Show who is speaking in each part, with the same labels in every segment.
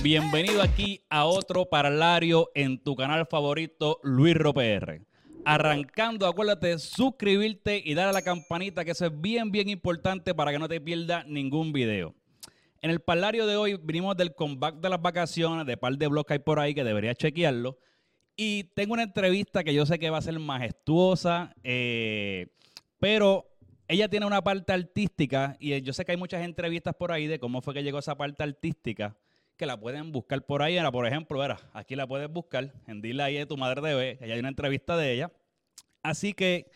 Speaker 1: Bienvenido aquí a otro parlario en tu canal favorito, Luis Ropr. Arrancando, acuérdate de suscribirte y darle a la campanita, que eso es bien, bien importante para que no te pierdas ningún video. En el parlario de hoy vinimos del comeback de las vacaciones, de par de blogs que hay por ahí que debería chequearlo. Y tengo una entrevista que yo sé que va a ser majestuosa, eh, pero ella tiene una parte artística y yo sé que hay muchas entrevistas por ahí de cómo fue que llegó esa parte artística que la pueden buscar por ahí. Era, por ejemplo, era, aquí la puedes buscar en Dile ahí de tu madre TV, que hay una entrevista de ella. Así que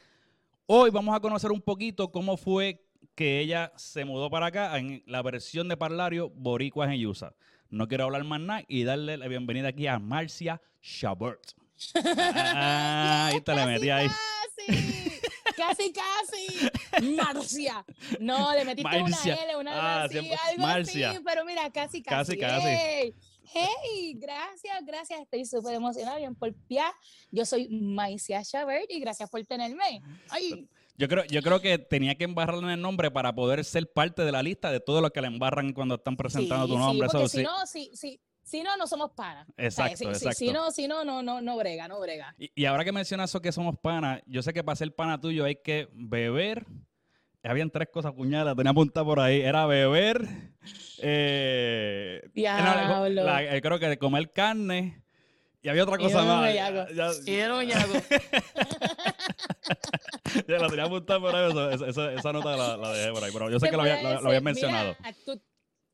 Speaker 1: hoy vamos a conocer un poquito cómo fue que ella se mudó para acá en la versión de Parlario Boricuas en Yusa. No quiero hablar más nada y darle la bienvenida aquí a Marcia Chabert. Ah, ahí te la metí ahí.
Speaker 2: Casi, casi. Marcia. No, le metiste una L, una ah, así, algo Marcia. así, pero mira, casi, casi. Casi, casi. Hey. gracias, gracias. Estoy súper emocionada, bien por pie. Yo soy Marcia Chabert y gracias por tenerme. Ay.
Speaker 1: Yo creo, yo creo que tenía que embarrarle en el nombre para poder ser parte de la lista de todo lo que le embarran cuando están presentando tu nombre.
Speaker 2: Sí, porque si no, sí, sí. Si no, no somos panas.
Speaker 1: Exacto,
Speaker 2: si,
Speaker 1: exacto.
Speaker 2: Si, no, si no, no, no, no brega, no brega.
Speaker 1: Y, ahora que mencionas eso que somos panas, yo sé que para ser pana tuyo hay que beber. Habían tres cosas puñalas, tenía apuntada por ahí. Era beber, eh,
Speaker 2: eh,
Speaker 1: creo que comer carne y había otra cosa más.
Speaker 2: y era un ya
Speaker 1: la tenía apuntada por ahí, esa, esa, nota la, la, dejé por ahí, pero yo sé que lo había, lo, había mencionado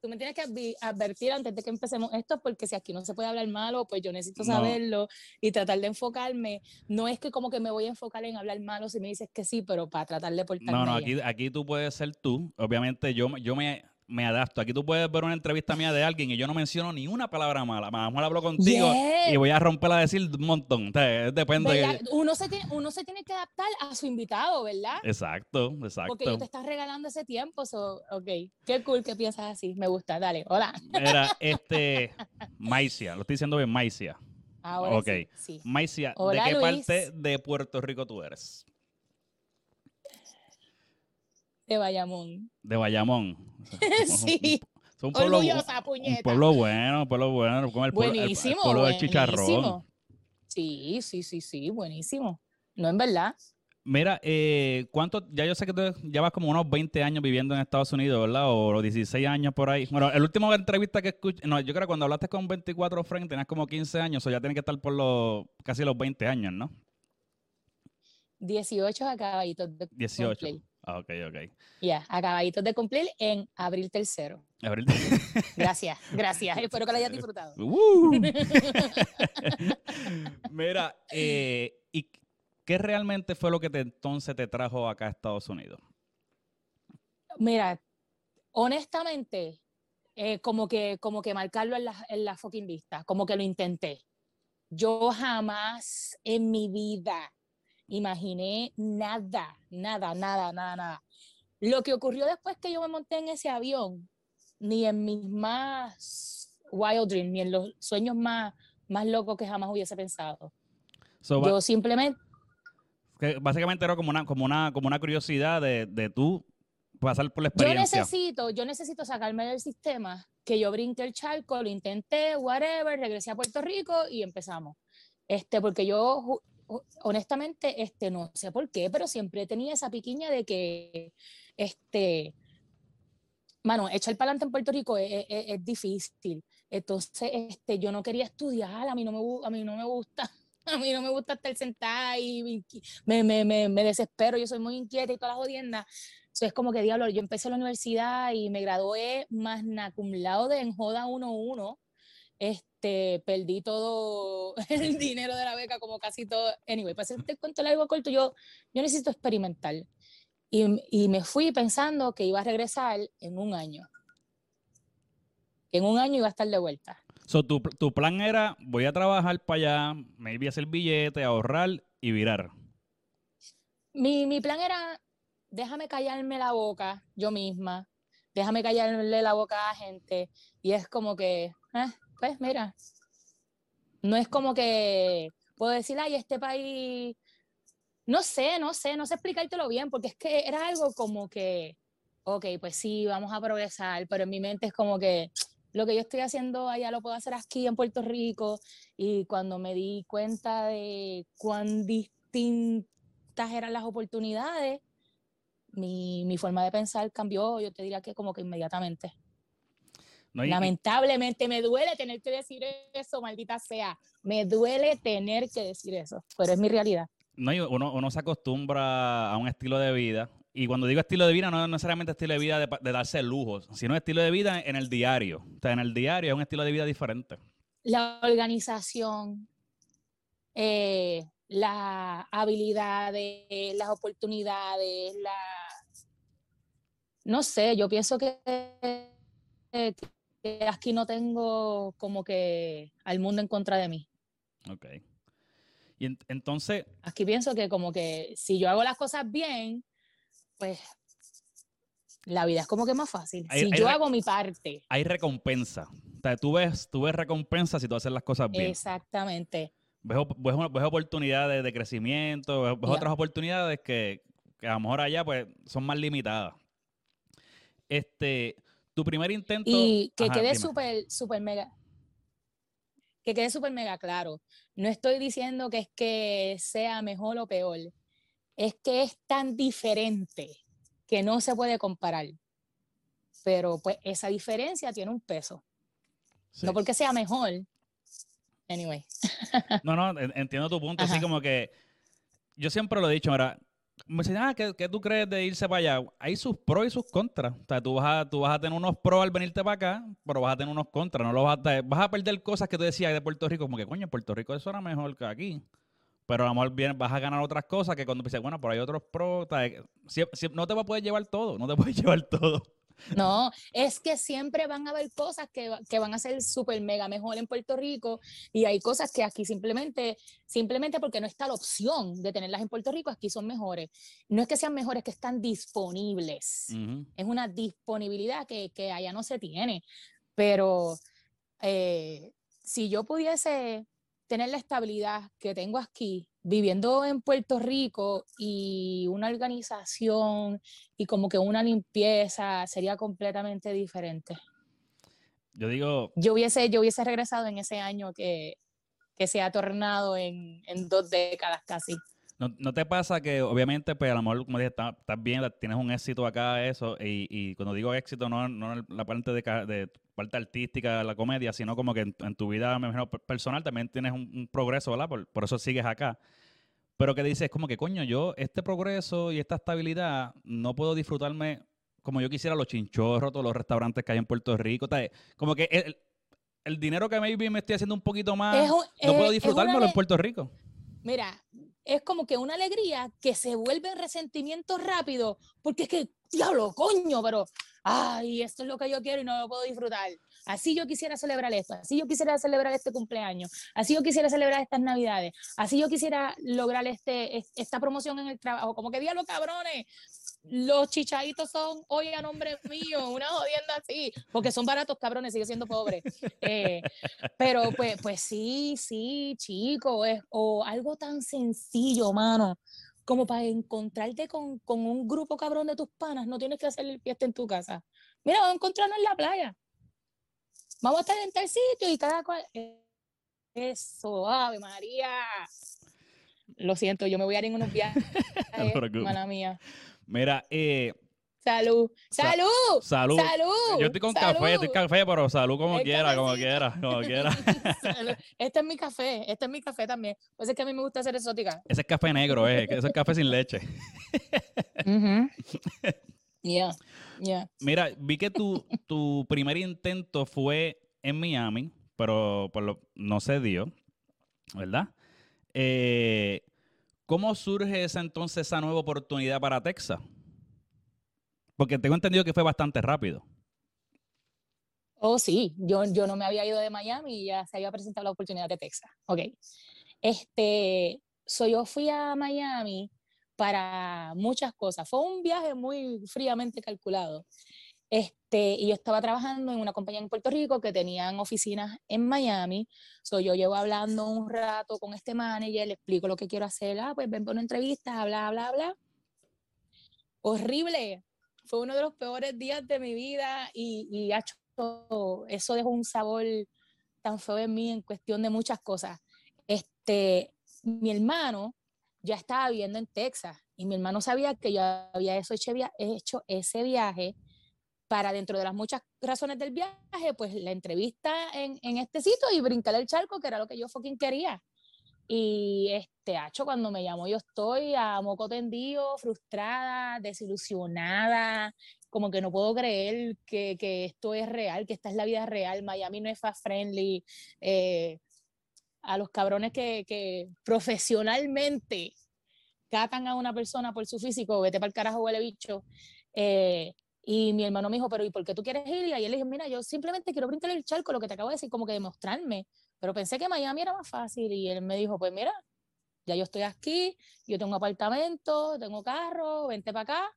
Speaker 2: tú me tienes que advertir antes de que empecemos esto, porque si aquí no se puede hablar malo, pues yo necesito saberlo y tratar de enfocarme. No es que como que me voy a enfocar en hablar malo si me dices que sí, pero para tratar de portarme
Speaker 1: No, no, aquí, aquí tú puedes ser tú. Obviamente yo, yo me me adapto. Aquí tú puedes ver una entrevista mía de alguien y yo no menciono ni una palabra mala. Mejor hablo contigo y voy a romperla a decir un montón. depende.
Speaker 2: Uno, se tiene, uno se tiene que adaptar a su invitado, ¿verdad?
Speaker 1: Exacto, exacto.
Speaker 2: Porque yo te estás regalando ese tiempo. So, ok, qué cool que piensas así. Me gusta. Dale, hola.
Speaker 1: Era este, Maicia. Lo estoy diciendo bien, Maicia.
Speaker 2: Ahora ok. Sí,
Speaker 1: Maicia, ¿de qué parte de Puerto Rico tú eres?
Speaker 2: De Bayamón.
Speaker 1: De Bayamón.
Speaker 2: sí.
Speaker 1: un, pueblo, un pueblo bueno, un pueblo bueno. Como el
Speaker 2: buenísimo.
Speaker 1: El, pueblo del chicharrón.
Speaker 2: Sí, sí, sí, sí, buenísimo. No, en verdad.
Speaker 1: Mira, eh, ¿cuánto? Ya yo sé que tú llevas como unos 20 años viviendo en Estados Unidos, ¿verdad? O los 16 años por ahí. Bueno, el último entrevista que escuché, no, yo creo que cuando hablaste con 24 Frank tenías como 15 años, o ya tienes que estar por los casi los 20 años, ¿no?
Speaker 2: 18 acabaditos de
Speaker 1: 18. Ah, ok, ok.
Speaker 2: Ya, acabaditos de cumplir en abril tercero.
Speaker 1: Abril
Speaker 2: Gracias, gracias. Espero que lo hayas disfrutado.
Speaker 1: Uh. Mira, eh, ¿y qué realmente fue lo que te, entonces te trajo acá a Estados Unidos?
Speaker 2: Mira, honestamente, eh, como, que, como que marcarlo en la, en la fucking vista, como que lo intenté. Yo jamás en mi vida imaginé nada, nada, nada, nada, nada. Lo que ocurrió después que yo me monté en ese avión, ni en mis más wild dreams, ni en los sueños más, más locos que jamás hubiese pensado. yo simplemente...
Speaker 1: básicamente era como una, como una, como una curiosidad de, de tú pasar por la experiencia.
Speaker 2: Yo necesito, yo necesito sacarme del sistema, que yo brinque el charco, lo intenté, whatever, regresé a Puerto Rico y empezamos. Este, porque yo honestamente, este, no sé por qué, pero siempre tenía esa piquiña de que, este, mano, echar para adelante en Puerto Rico es, es, difícil. Entonces, este, yo no quería estudiar, a mí no me, a mí no me gusta. A mí no me gusta estar sentada y me, me, me, me desespero, yo soy muy inquieta y todas las jodiendas. Entonces, es como que diablo, yo empecé la universidad y me gradué más cum laude en Joda 1-1 este, perdí todo el dinero de la beca, como casi todo. Anyway, para hacerte el cuento largo corto, yo, yo necesito experimentar. Y, y, me fui pensando que iba a regresar en un año. En un año iba a estar de vuelta.
Speaker 1: So, tu, tu plan era, voy a trabajar para allá, maybe hacer billete, ahorrar y virar.
Speaker 2: Mi, mi plan era, déjame callarme la boca yo misma, déjame callarle la boca a la gente. Y es como que, eh, pues mira, no es como que puedo decir, ay, este país, no sé, no sé, no sé explicártelo bien, porque es que era algo como que, ok, pues sí, vamos a progresar, pero en mi mente es como que, lo que yo estoy haciendo allá lo puedo hacer aquí en Puerto Rico. Y cuando me di cuenta de cuán distintas eran las oportunidades, mi, mi forma de pensar cambió, yo te diría que como que inmediatamente. Lamentablemente me duele tener que decir eso, maldita sea. Me duele tener que decir eso, pero es mi realidad.
Speaker 1: No, uno, uno se acostumbra a un estilo de vida y cuando digo estilo de vida, no es necesariamente estilo de vida de, darse lujos, sino estilo de vida en el diario. O sea, en el diario es un estilo de vida diferente.
Speaker 2: La organización, eh, las habilidades, las oportunidades, la... No sé, yo pienso que, aquí no tengo como que al mundo en contra de mí.
Speaker 1: Ok. Y entonces...
Speaker 2: Aquí pienso que como que si yo hago las cosas bien, pues la vida es como que más fácil. si yo hago mi parte.
Speaker 1: Hay recompensa. O sea, tú ves, tú ves recompensa si tú haces las cosas bien.
Speaker 2: Exactamente.
Speaker 1: Ves, oportunidades de crecimiento, ves, otras oportunidades que, a lo mejor allá pues son más limitadas. Este, tu primer intento...
Speaker 2: Y que quede súper, súper mega, que quede súper mega claro. No estoy diciendo que es que sea mejor o peor es que es tan diferente que no se puede comparar. Pero pues esa diferencia tiene un peso. No porque sea mejor. Anyway.
Speaker 1: no, no, entiendo tu punto. Así como que yo siempre lo he dicho, ahora, me dicen, ah, ¿qué, tú crees de irse para allá? Hay sus pros y sus contras. O sea, tú vas, a, tú vas a tener unos pros al venirte para acá, pero vas a tener unos contras. No lo vas a, vas a perder cosas que tú decías de Puerto Rico, como que, coño, Puerto Rico eso era mejor que aquí pero a lo mejor bien, vas a ganar otras cosas que cuando dices, bueno, por hay otros pros, no te va a poder llevar todo, no te puedes llevar todo.
Speaker 2: No, es que siempre van a haber cosas que, que van a ser súper mega mejor en Puerto Rico y hay cosas que aquí simplemente, simplemente porque no está la opción de tenerlas en Puerto Rico, aquí son mejores. No es que sean mejores, que están disponibles. Es una disponibilidad que, que, allá no se tiene. Pero eh, si yo pudiese tener la estabilidad que tengo aquí, viviendo en Puerto Rico y una organización y como que una limpieza sería completamente diferente.
Speaker 1: Yo digo...
Speaker 2: Yo hubiese, yo hubiese regresado en ese año que, que se ha tornado en, en dos décadas casi.
Speaker 1: ¿No, ¿No, te pasa que obviamente, pues a lo mejor, como dije, estás, bien, tienes un éxito acá, eso, y, y cuando digo éxito, no, no la parte de, de parte artística de la comedia, sino como que en, tu vida personal también tienes un, progreso, ¿verdad? Por, eso sigues acá. Pero que dices, como que, coño, yo este progreso y esta estabilidad no puedo disfrutarme como yo quisiera los chinchorros, todos los restaurantes que hay en Puerto Rico. Como que el, el dinero que maybe me estoy haciendo un poquito más, no puedo disfrutármelo en Puerto Rico.
Speaker 2: Mira, es como que una alegría que se vuelve en resentimiento rápido, porque es que, diablo, coño, pero, ay, esto es lo que yo quiero y no lo puedo disfrutar. Así yo quisiera celebrar esto, así yo quisiera celebrar este cumpleaños, así yo quisiera celebrar estas navidades, así yo quisiera lograr este, esta promoción en el trabajo, como que diablo, cabrones, los chichaditos son hoy a nombre mío, una jodienda así, porque son baratos cabrones, sigue siendo pobre. Eh, pero pues, pues sí, sí, chico, es, o algo tan sencillo, mano, como para encontrarte con, con, un grupo cabrón de tus panas, no tienes que hacer el fiesta en tu casa. Mira, vamos a encontrarnos en la playa. Vamos a estar en tal sitio y cada cual. Eso, Ave María. Lo siento, yo me voy a ir en unos viajes. mala mía.
Speaker 1: Mira, eh,
Speaker 2: Salud. Salud.
Speaker 1: Salud.
Speaker 2: Salud.
Speaker 1: Yo estoy con café, estoy café, pero salud como quiera, como quiera, como quiera.
Speaker 2: Este es mi café, este es mi café también. Pues es que a mí me gusta hacer exótica.
Speaker 1: Ese es café negro, eh. Ese es café sin leche.
Speaker 2: Ya, ya.
Speaker 1: Mira, vi que tu, tu primer intento fue en Miami, pero por lo, no se dio, ¿verdad? Eh, ¿Cómo surge esa entonces esa nueva oportunidad para Texas? Porque tengo entendido que fue bastante rápido.
Speaker 2: Oh, sí, yo, yo no me había ido de Miami y ya se había presentado la oportunidad de Texas. Ok. Este, so yo fui a Miami para muchas cosas. Fue un viaje muy fríamente calculado. Este, y yo estaba trabajando en una compañía en Puerto Rico que tenían oficinas en Miami. So, yo llevo hablando un rato con este manager, le explico lo que quiero hacer. Ah, pues ven por una entrevista, bla, bla, bla. Horrible. Fue uno de los peores días de mi vida y, y eso, eso dejó un sabor tan feo en mí en cuestión de muchas cosas. Este, mi hermano ya estaba viviendo en Texas y mi hermano sabía que yo había hecho, hecho ese viaje para dentro de las muchas razones del viaje, pues la entrevista en, este sitio y brincar el charco, que era lo que yo fucking quería. Y este, hacho, cuando me llamó, yo estoy a moco tendido, frustrada, desilusionada, como que no puedo creer que, que, esto es real, que esta es la vida real. Miami no es fast friendly. Eh, a los cabrones que, que, profesionalmente catan a una persona por su físico, vete para el carajo, huele bicho. Eh, y mi hermano me dijo, pero ¿y por qué tú quieres ir? Y ahí le dije, mira, yo simplemente quiero brincar el charco, lo que te acabo de decir, como que demostrarme. Pero pensé que Miami era más fácil y él me dijo, pues mira, ya yo estoy aquí, yo tengo apartamento, tengo carro, vente para acá.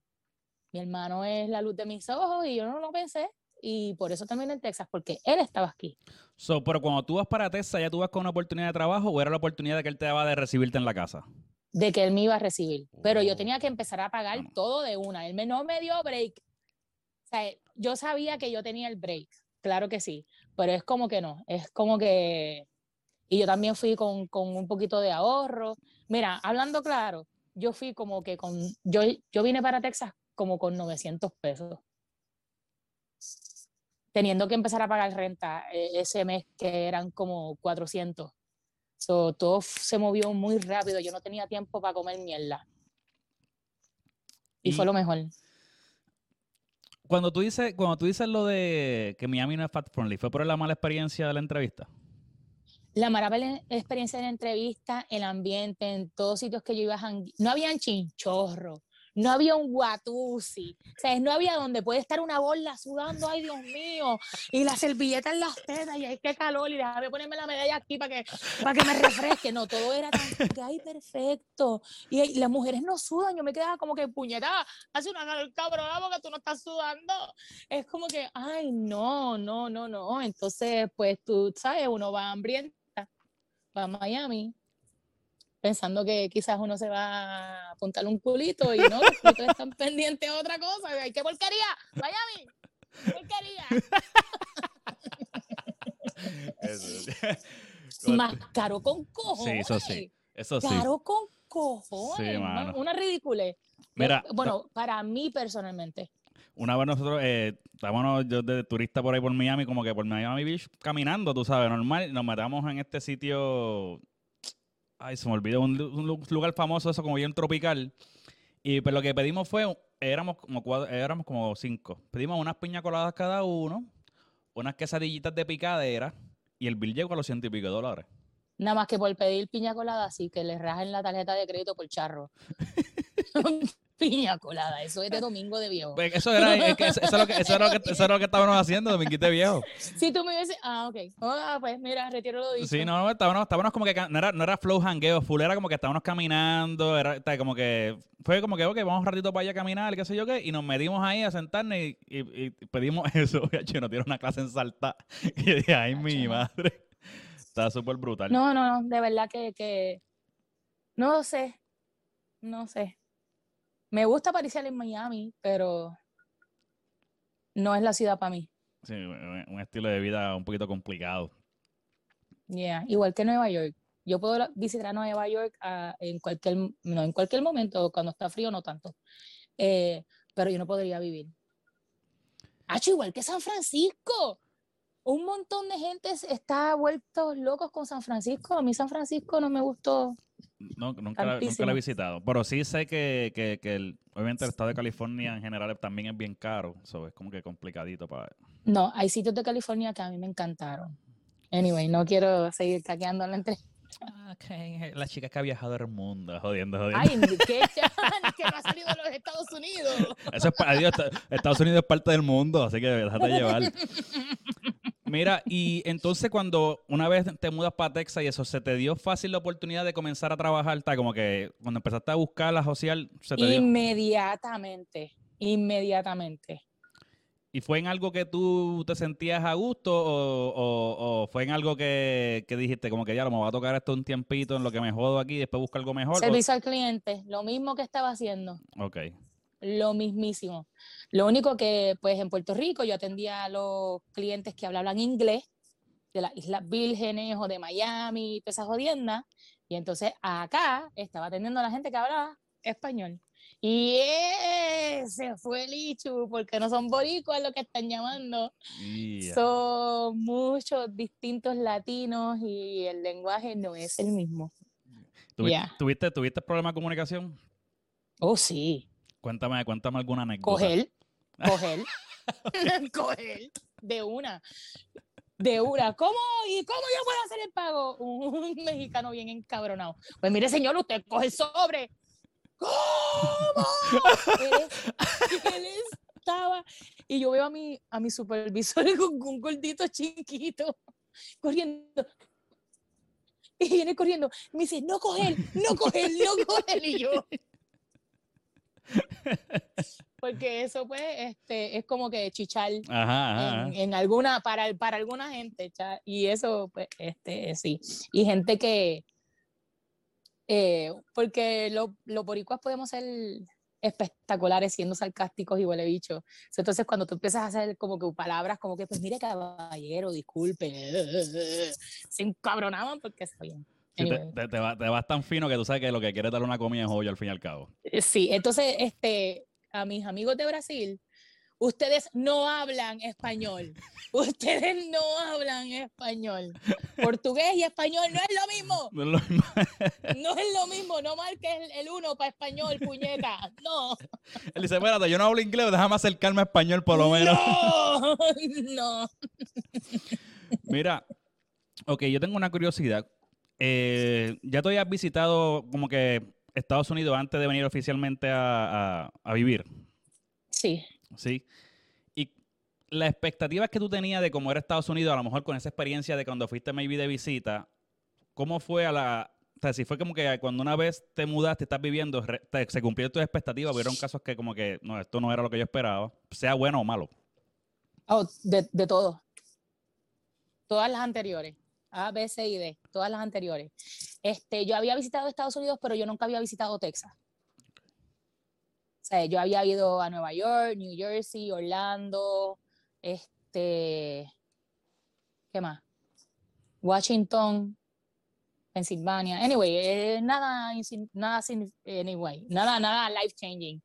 Speaker 2: Mi hermano es la luz de mis ojos y yo no lo pensé. Y por eso también en Texas, porque él estaba aquí.
Speaker 1: So, pero cuando tú vas para Texas, ¿ya tú vas con una oportunidad de trabajo o era la oportunidad que él te daba de recibirte en la casa?
Speaker 2: De que él me iba a recibir. Pero yo oh. tenía que empezar a pagar todo de una. Él me, no me dio break. Sea, yo sabía que yo tenía el break, claro que sí pero es como que no, es como que... Y yo también fui con, con un poquito de ahorro. Mira, hablando claro, yo fui como que con... Yo, yo vine para Texas como con 900 pesos teniendo que empezar a pagar renta eh, ese mes que eran como 400. So, todo se movió muy rápido, yo no tenía tiempo para comer mierda. Y, y, fue lo mejor
Speaker 1: cuando tú dices, cuando tú dices lo de que Miami no es fat friendly, ¿fue por la mala experiencia de la entrevista?
Speaker 2: La mala experiencia de la entrevista, el ambiente, en todos sitios que yo iba a no habían chinchorro, no había un guatusi, o sea, no había donde puede estar una bola sudando, ay Dios mío, y la servilleta en las tetas, y hay que calor, y déjame ponerme la medalla aquí para que, para que me refresque, no, todo era tan, ay, perfecto, y, las mujeres no sudan, yo me quedaba como que puñetada, hace una calor cabrón, porque tú no estás sudando, es como que, ay, no, no, no, no, entonces, pues tú sabes, uno va hambrienta, va a Miami, pensando que quizás uno se va a apuntar un culito y no, los culitos están pendientes a otra cosa. ¡Ay, qué porquería! ¡Miami! ¡Porquería! Más caro con cojones.
Speaker 1: Sí, eso sí. Eso sí.
Speaker 2: Caro con cojones. una ridícula. Mira, bueno, para mí personalmente.
Speaker 1: Una vez nosotros eh, estábamos yo de turista por ahí por Miami, como que por Miami Beach, caminando, tú sabes, normal, nos metamos en este sitio Ay, se me olvidó. Un, lugar famoso, eso como bien tropical. Y pues lo que pedimos fue, éramos como cuatro, éramos como cinco. Pedimos unas piña coladas cada uno, unas quesadillitas de picadera y el bill llegó a los ciento y pico de dólares.
Speaker 2: Nada más que por pedir piña colada, así que le rajen la tarjeta de crédito por charro. piña colada. Eso es de domingo de viejo.
Speaker 1: Pues eso, era, eso, es lo que, eso, era lo que, eso era lo que estábamos haciendo, dominguito de viejo.
Speaker 2: Si tú me dices, ah, ok. Ah, pues mira, retiro lo dicho.
Speaker 1: Sí, no, no, estábamos, estábamos como que, no era, no era flow hangueo full, era como que estábamos caminando, era como que, fue como que, ok, vamos un ratito para allá a caminar, qué sé yo qué, y nos metimos ahí a sentarnos y, y, pedimos eso. Yo no tiene una clase en salta. Y dije, ay, mi madre. Está súper brutal.
Speaker 2: No, no, no, de verdad que, que, no sé, no sé. Me gusta parecer en Miami, pero no es la ciudad para mí.
Speaker 1: Sí, un estilo de vida un poquito complicado.
Speaker 2: Yeah, igual que Nueva York. Yo puedo visitar Nueva York ah, en cualquier, no, en cualquier momento, cuando está frío no tanto, eh, pero yo no podría vivir. Ah, igual que San Francisco. Un montón de gente está vuelto locos con San Francisco. A mí San Francisco no me gustó
Speaker 1: no, nunca, la, he visitado. Pero sí sé que, que, que el, obviamente el estado de California en general también es bien caro. Eso es como que complicadito para...
Speaker 2: No, hay sitios de California que a mí me encantaron. Anyway, no quiero seguir taqueando la entre...
Speaker 1: Okay. La chica que ha viajado el mundo, jodiendo, jodiendo.
Speaker 2: Ay, ¿qué? que no ha salido de los Estados Unidos.
Speaker 1: Eso es, adiós, Estados Unidos es parte del mundo, así que déjate llevar. Mira, y entonces cuando una vez te mudas para Texas y eso, ¿se te dio fácil la oportunidad de comenzar a trabajar? Está como que cuando empezaste a buscar la social,
Speaker 2: ¿se te Inmediatamente, inmediatamente.
Speaker 1: ¿Y fue en algo que tú te sentías a gusto o, fue en algo que, dijiste como que ya lo me va a tocar esto un tiempito en lo que me jodo aquí y después busco algo mejor?
Speaker 2: Servicio al cliente, lo mismo que estaba haciendo.
Speaker 1: Ok.
Speaker 2: Lo mismísimo. Lo único que, pues en Puerto Rico yo atendía a los clientes que hablaban inglés de las Islas Vírgenes o de Miami, todas esas jodiendas. Y entonces acá estaba atendiendo a la gente que hablaba español. Y ese fue el Ichu, porque no son boricuas lo que están llamando. Son muchos distintos latinos y el lenguaje no es el mismo.
Speaker 1: ¿Tuviste, ¿tuviste, problema de comunicación?
Speaker 2: Oh, sí.
Speaker 1: Cuéntame, cuéntame alguna anécdota.
Speaker 2: Coger, coger, coger, de una. De una. ¿Cómo? ¿Y cómo yo puedo hacer el pago? Un mexicano bien encabronado. Pues mire, señor, usted coge el sobre. ¿Cómo? él, estaba. Y yo veo a mi, a mi supervisor con un gordito chiquito corriendo. Y viene corriendo. Me dice, no coger, no coger, no coger. Y yo. Porque eso, pues, este, es como que chichar En, alguna, para, para alguna gente. Y eso, pues, este, sí. Y gente que, eh, porque los lo boricuas podemos ser espectaculares siendo sarcásticos y huele bicho. Entonces, cuando tú empiezas a hacer como que palabras como que, pues mire, caballero, disculpe, se encabronaban porque sabían.
Speaker 1: Te, te, vas tan fino que tú sabes que lo que quieres dar una comida es hoy al fin y al cabo.
Speaker 2: Eh, sí, entonces, este, a mis amigos de Brasil, Ustedes no hablan español. Ustedes no hablan español. Portugués y español no es lo mismo. No es lo mismo. no es lo mismo. No marques el, uno para español, puñeta. No.
Speaker 1: Él dice, espérate, yo no hablo inglés, déjame acercarme a español por lo menos.
Speaker 2: No, no.
Speaker 1: Mira, ok, yo tengo una curiosidad. Eh, ya tú habías visitado como que Estados Unidos antes de venir oficialmente a, a vivir.
Speaker 2: Sí.
Speaker 1: Sí. Y la expectativa que tú tenías de cómo era Estados Unidos, a lo mejor con esa experiencia de cuando fuiste maybe de visita, ¿cómo fue a la... O sea, si fue como que cuando una vez te mudaste, estás viviendo, se cumplieron tus expectativas, hubieron casos que como que, no, esto no era lo que yo esperaba, sea bueno o malo.
Speaker 2: Oh, de, de todo. Todas las anteriores. A, B, C y D. Todas las anteriores. Este, yo había visitado Estados Unidos, pero yo nunca había visitado Texas yo había ido a Nueva York, New Jersey, Orlando, este, ¿qué más? Washington, Pennsylvania. Anyway, eh, nada, nada, anyway, nada, nada life changing.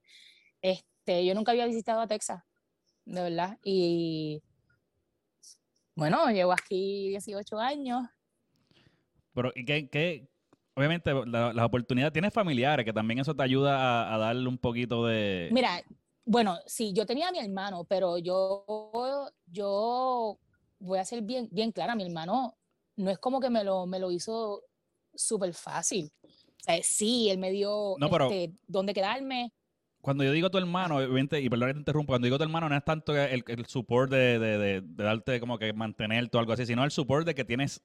Speaker 2: Este, yo nunca había visitado a Texas, de verdad. Y bueno, llevo aquí 18 años.
Speaker 1: Pero, ¿y qué, qué, obviamente las oportunidades, tienes familiares que también eso te ayuda a, darle un poquito de...
Speaker 2: Mira, bueno, sí, yo tenía a mi hermano, pero yo, yo voy a ser bien, bien clara, mi hermano no es como que me lo, me lo hizo súper fácil. O sea, sí, él me dio este, dónde quedarme.
Speaker 1: Cuando yo digo tu hermano, y perdón que te interrumpa, cuando digo tu hermano no es tanto el, el support de, de, de, de, darte como que mantenerte o algo así, sino el support de que tienes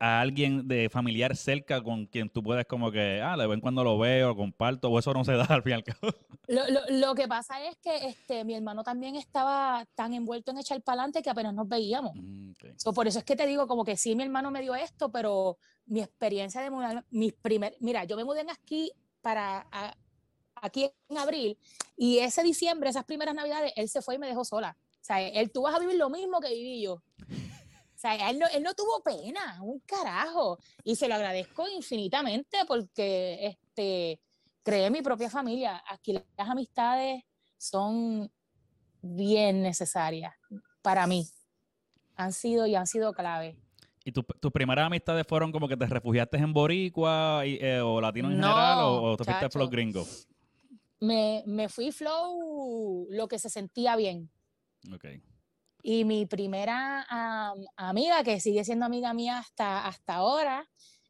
Speaker 1: a alguien de familiar cerca con quien tú puedes como que, ah, de vez en cuando lo veo, comparto, o eso no se da al fin y al cabo.
Speaker 2: Lo, lo, lo que pasa es que este, mi hermano también estaba tan envuelto en echar para adelante que apenas nos veíamos. Mm, por eso es que te digo, como que sí, mi hermano me dio esto, pero mi experiencia de mudar, mis primer, mira, yo me mudé aquí para aquí en abril y ese diciembre, esas primeras navidades, él se fue y me dejó sola. O sea, él tú vas a vivir lo mismo que viví yo sea, él no, él no tuvo pena, un carajo. Y se lo agradezco infinitamente porque este, creé mi propia familia. Aquí las amistades son bien necesarias para mí. Han sido y han sido clave.
Speaker 1: ¿Y tus primeras amistades fueron como que te refugiaste en Boricua eh, o latino en general o, te fuiste flow gringo?
Speaker 2: Me, me fui flow lo que se sentía bien.
Speaker 1: Okay.
Speaker 2: Y mi primera amiga, que sigue siendo amiga mía hasta, hasta ahora,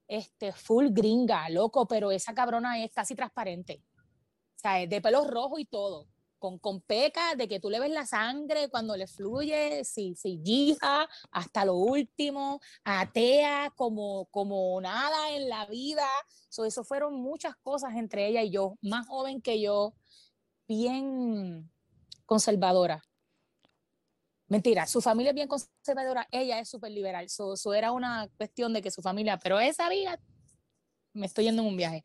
Speaker 2: este, full gringa, loco, pero esa cabrona es casi transparente. O sea, de pelo rojo y todo. Con, con pecas de que tú le ves la sangre cuando le fluye, si, si hija, hasta lo último, atea como, como nada en la vida. So, eso fueron muchas cosas entre ella y yo, más joven que yo, bien conservadora. Mentira, su familia es bien conservadora, ella es súper liberal. Eso era una cuestión de que su familia, pero esa vida, me estoy yendo en un viaje.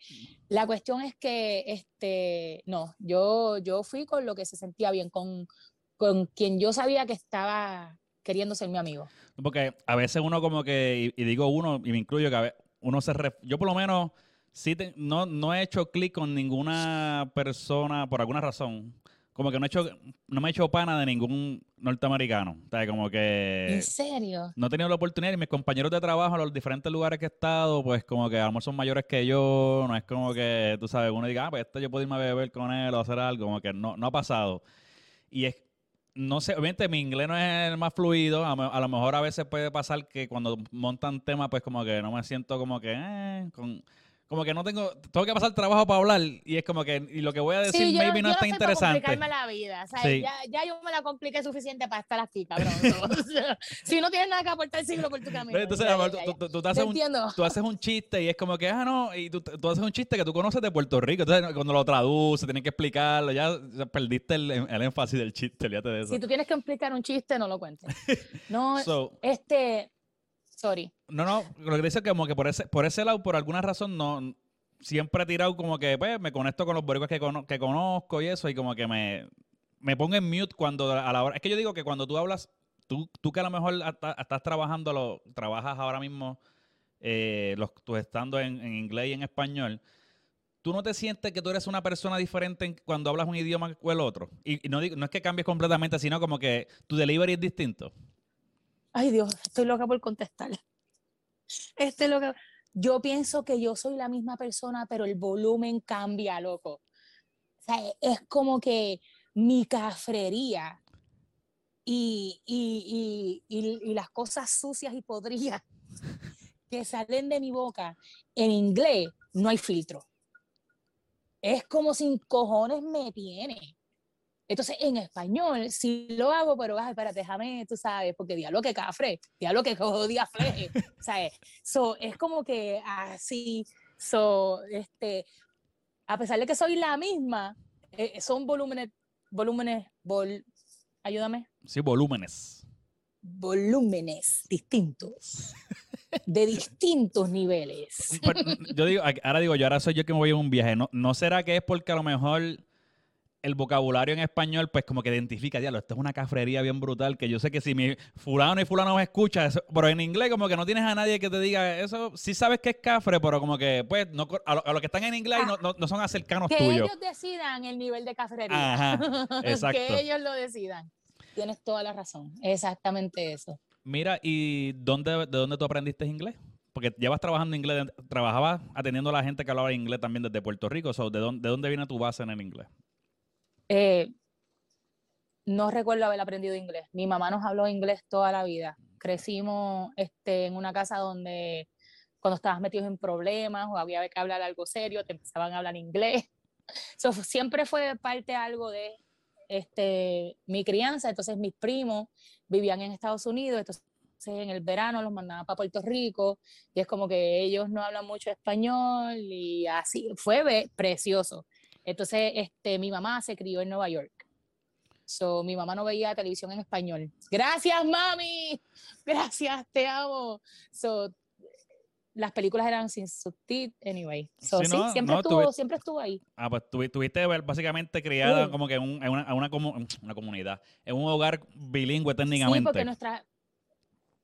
Speaker 2: La cuestión es que, este, no, yo, yo fui con lo que se sentía bien, con, con quien yo sabía que estaba queriendo ser mi amigo.
Speaker 1: Porque a veces uno como que, y, digo uno, y me incluyo, que a veces uno se... yo por lo menos sí no, no he hecho clic con ninguna persona por alguna razón como que no he hecho, no me he hecho pana de ningún norteamericano. O sea, como que.
Speaker 2: ¿En serio?
Speaker 1: No he tenido la oportunidad y mis compañeros de trabajo en los diferentes lugares que he estado, pues como que a lo mejor son mayores que yo. No es como que, tú sabes, uno diga, ah, pues este yo puedo irme a beber con él o hacer algo. Como que no, no ha pasado. Y es, no sé, obviamente mi inglés no es el más fluido. A, a, lo mejor a veces puede pasar que cuando montan temas, pues como que no me siento como que, eh, con como que no tengo, tengo que pasar trabajo para hablar y es como que, y lo que voy a decir maybe no, es tan interesante.
Speaker 2: complicarme la vida, o sea, ya, ya, yo me la compliqué suficiente para estar aquí, cabrón. si no tienes nada que aportar, siglo por tu camino.
Speaker 1: Entonces, amor, tú, tú, haces un, tú, haces un, chiste y es como que, ah, no, y tú, tú, haces un chiste que tú conoces de Puerto Rico, entonces cuando lo traduces, tienes que explicarlo, ya, perdiste el, el, énfasis del chiste, olvídate de eso.
Speaker 2: Si tú tienes que explicar un chiste, no lo cuentes. No, este Sorry.
Speaker 1: No, no, lo que dice es que como que por ese, por ese lado, por alguna razón, no siempre he tirado como que pues, me conecto con los boricuas que, que conozco y eso, y como que me, me pongo en mute cuando a la hora. Es que yo digo que cuando tú hablas, tú, tú que a lo mejor estás trabajando, lo, trabajas ahora mismo, eh, los, tú estando en, inglés y en español, tú no te sientes que tú eres una persona diferente cuando hablas un idioma o el otro. Y, no, no es que cambies completamente, sino como que tu delivery es distinto.
Speaker 2: Ay Dios, estoy loca por contestar. Estoy loca. Yo pienso que yo soy la misma persona, pero el volumen cambia, loco. Es como que mi cafrería y, y, y, y las cosas sucias y podridas que salen de mi boca en inglés, no hay filtro. Es como sin cojones me tiene. Entonces, en español sí lo hago, pero, ay, espérate, déjame, tú sabes, porque diablo que cafre, diablo que jodía fleje, ¿sabes? So, es como que así, so, este, a pesar de que soy la misma, eh, son volúmenes, volúmenes, vol, ayúdame.
Speaker 1: Sí, volúmenes.
Speaker 2: Volúmenes distintos. de distintos niveles.
Speaker 1: Yo digo, ahora digo, yo ahora soy yo que me voy a un viaje. ¿No, ¿No será que es porque a lo mejor el vocabulario en español, pues como que identifica, diablo, esto es una cafrería bien brutal, que yo sé que si mi fulano y fulano me escucha, pero en inglés como que no tienes a nadie que te diga eso, sí sabes que es cafre, pero como que, pues, no, a, los que están en inglés no, no, son cercanos tuyos.
Speaker 2: Que ellos decidan el nivel de cafrería. Ajá, exacto. que ellos lo decidan. Tienes toda la razón, exactamente eso.
Speaker 1: Mira, ¿y dónde, de dónde tú aprendiste inglés? Porque llevas trabajando inglés, trabajabas atendiendo a la gente que hablaba inglés también desde Puerto Rico, ¿de, dónde, ¿de dónde viene tu base en el inglés?
Speaker 2: Eh, no recuerdo haber aprendido inglés. Mi mamá nos habló inglés toda la vida. Crecimos este, en una casa donde cuando estabas metido en problemas o había que hablar algo serio, te empezaban a hablar inglés. So, siempre fue parte algo de este, mi crianza. Entonces mis primos vivían en Estados Unidos, entonces en el verano los mandaban para Puerto Rico y es como que ellos no hablan mucho español y así. Fue precioso. Entonces, este, mi mamá se crió en Nueva York. So, mi mamá no veía televisión en español. Gracias, mami. Gracias, te amo. So, las películas eran sin subtítulos, anyway. So, sí, siempre, estuvo, siempre estuvo ahí.
Speaker 1: Ah, pues tuviste básicamente criada como que en, una, una, una, comunidad, en un hogar bilingüe técnicamente. Sí,
Speaker 2: porque nuestra...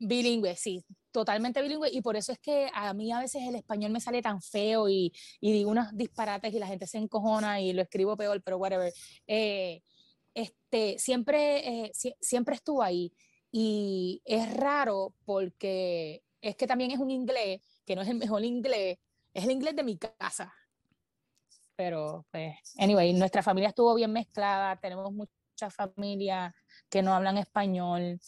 Speaker 2: Bilingüe, sí totalmente bilingüe y por eso es que a mí a veces el español me sale tan feo y, y digo unos disparates y la gente se encojona y lo escribo peor, pero whatever. Eh, este, siempre, eh, siempre estuvo ahí y es raro porque es que también es un inglés que no es el mejor inglés, es el inglés de mi casa. Pero, pues, anyway, nuestra familia estuvo bien mezclada, tenemos muchas familias que no hablan español.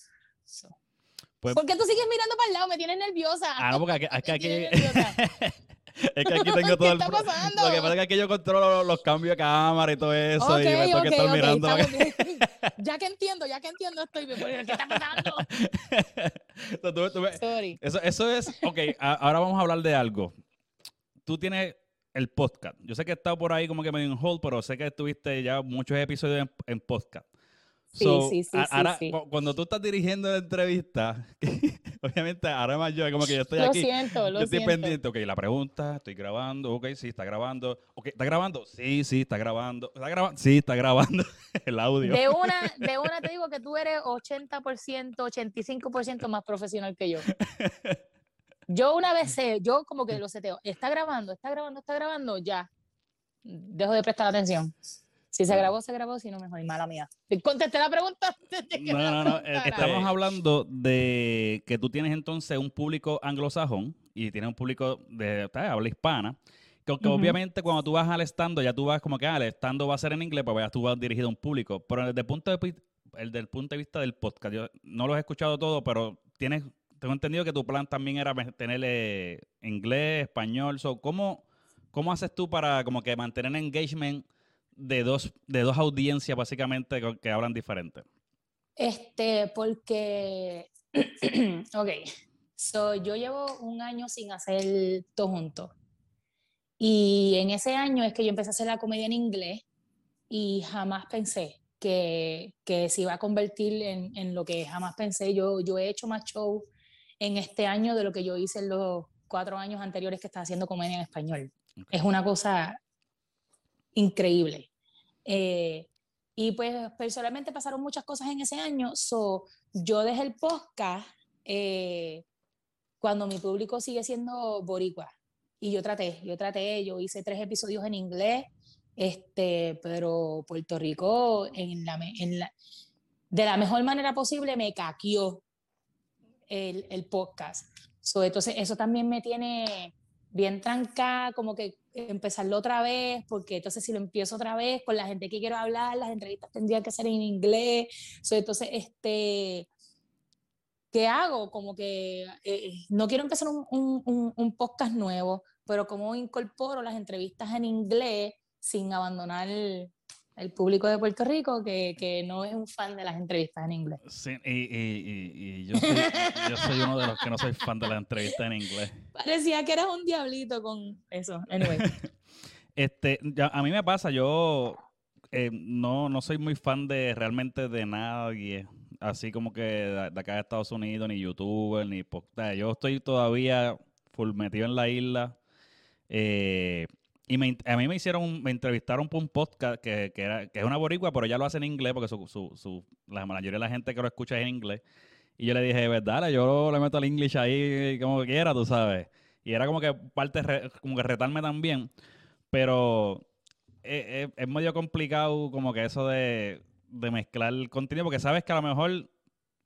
Speaker 2: Pues, ¿Por qué tú sigues mirando para el lado? Me tienes nerviosa.
Speaker 1: Ah, no, porque aquí, aquí, es que aquí tengo todo el. Está pasando? Lo que pasa es que aquí yo controlo los, cambios de cámara y todo eso. y me tengo que estar mirando.
Speaker 2: ya que entiendo, ya que entiendo, estoy. ¿Qué está pasando?
Speaker 1: Sorry. Eso, eso es. Ok, ahora vamos a hablar de algo. Tú tienes el podcast. Yo sé que he estado por ahí como que medio en hold, pero sé que estuviste ya muchos episodios en, en podcast.
Speaker 2: Sí, sí, sí,
Speaker 1: ahora,
Speaker 2: sí,
Speaker 1: cuando tú estás dirigiendo la entrevista, obviamente ahora más yo, como que yo estoy
Speaker 2: lo
Speaker 1: aquí.
Speaker 2: Siento, lo
Speaker 1: yo estoy
Speaker 2: siento.
Speaker 1: pendiente, ok, la pregunta, estoy grabando, ok, sí, está grabando. Ok, ¿está grabando? Sí, sí, está grabando. ¿Está grabando? Sí, está grabando el audio.
Speaker 2: De una, de una te digo que tú eres 80%, 85% más profesional que yo. Yo una vez sé, yo como que lo seteo, está grabando, está grabando, está grabando, ya. Dejo de prestar atención. Si se grabó, se grabó, si no, mejor, mala mía. Contesté la pregunta antes de que
Speaker 1: No, no, no. eh. Estamos hablando de que tú tienes entonces un público anglosajón y tienes un público de habla hispana. Que, que
Speaker 2: Ujú.
Speaker 1: obviamente cuando tú vas al estando, ya tú vas como que ah, el estando va a ser en inglés, pues ya tú vas dirigido a un público. Pero desde el punto de, el del punto de vista del podcast, yo no los he escuchado todo, pero tienes, tengo entendido que tu plan también era me- tenerle inglés, español. So, ¿cómo, ¿Cómo haces tú para como que mantener engagement de dos, de dos audiencias básicamente que, hablan diferente?
Speaker 2: Este, porque, ok, so, yo llevo un año sin hacer todo junto. Y en ese año es que yo empecé a hacer la comedia en inglés y jamás pensé que, que se iba a convertir en, en lo que jamás pensé. Yo, yo he hecho más show en este año de lo que yo hice en los cuatro años anteriores que estaba haciendo comedia en español. Es una cosa increíble. Eh, y pues personalmente pasaron muchas cosas en ese año, so yo dejé el podcast eh, cuando mi público sigue siendo boricua. Y yo traté, yo traté, yo hice tres episodios en inglés, este, pero Puerto Rico en la, en la, de la mejor manera posible me caqueó el, el podcast. So, entonces eso también me tiene bien trancada, como que empezarlo otra vez, porque entonces si lo empiezo otra vez con la gente que quiero hablar, las entrevistas tendrían que ser en inglés. So, entonces, este, ¿qué hago? Como que eh, no quiero empezar un, un- un- un podcast nuevo, pero cómo incorporo las entrevistas en inglés sin abandonar el, público de Puerto Rico que, que no es un fan de las entrevistas en inglés.
Speaker 1: Sí, y, y- yo, soy, yo soy uno de los que no soy fan de la entrevista en inglés.
Speaker 2: Parecía que eras un diablito con eso. Anyway.
Speaker 1: Este, a mí me pasa, yo eh, no, no soy muy fan de realmente de nadie, así como que de, acá de Estados Unidos, ni youtuber, ni. Yo estoy todavía full metido en la isla. eh, y me, a mí me hicieron, me entrevistaron por un podcast que, que, era, que es una boricua, pero ya lo hace en inglés porque su, su, su- la mayoría de la gente que lo escucha es en inglés. Y yo le dije, verdad, yo le meto el English ahí como quiera, tú sabes. Y era como que parte, como que retarme también. Pero es, es- es medio complicado como que eso de, de mezclar el contenido, porque sabes que a lo mejor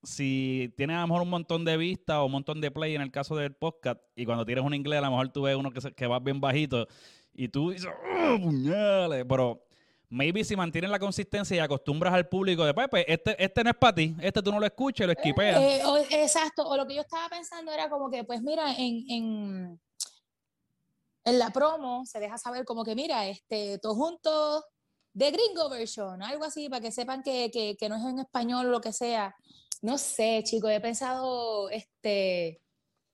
Speaker 1: si tienes a lo mejor un montón de vistas o un montón de play en el caso del podcast, y cuando tienes un inglés a lo mejor tú ves uno que, se- que va bien bajito y tú dices, ¡oh, puñales! Pero maybe si mantienes la consistencia y acostumbras al público de, pues, este, este no es para ti, este tú no lo escuchas lo esquipeas.
Speaker 2: Eh, o- exacto, o lo que yo estaba pensando era como que, pues mira, en, en, en la promo se deja saber como que, mira, este, todos juntos de gringo version, algo así, para que sepan que, que, que no es en español lo que sea. No sé, chicos, he pensado, este,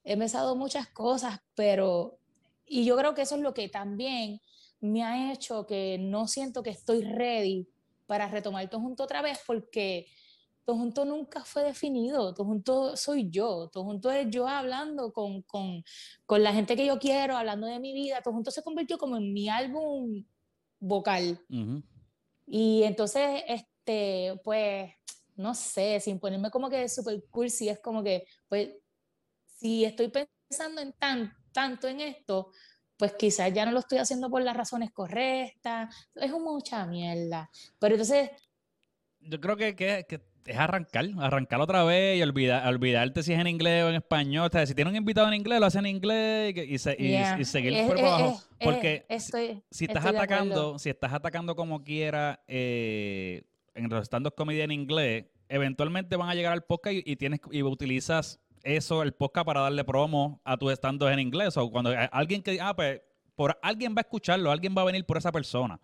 Speaker 2: he pensado muchas cosas, pero, y yo creo que eso es lo que también me ha hecho que no siento que estoy ready para retomar todo junto otra vez, porque todo junto nunca fue definido, todo junto soy yo, todo junto es yo hablando con, con, con la gente que yo quiero, hablando de mi vida, todo junto se convirtió como en mi álbum vocal. Y entonces, este, pues, no sé, sin ponerme como que super cursi, es como que, pues, si estoy pensando en tan, tanto en esto, pues quizás ya no lo estoy haciendo por las razones correctas, es mucha mierda. Pero entonces,
Speaker 1: Yo creo que, que, que es arrancar, arrancar otra vez y olvidar, olvidarte si es en inglés o en español. O sea, si tiene un invitado en inglés, lo hace en inglés y, que- y se- y-
Speaker 2: yeah,
Speaker 1: y seguir por abajo. Porque
Speaker 2: estoy,
Speaker 1: si estás
Speaker 2: estoy
Speaker 1: atacando, si estás atacando como quiera eh, en los stand-up comedy en inglés, eventualmente van a llegar al podcast y, y tienes y utilizas eso, el podcast, para darle promo a tus stand en inglés. O cuando hay alguien que, ah, pues, por alguien va a escucharlo, alguien va a venir por esa persona.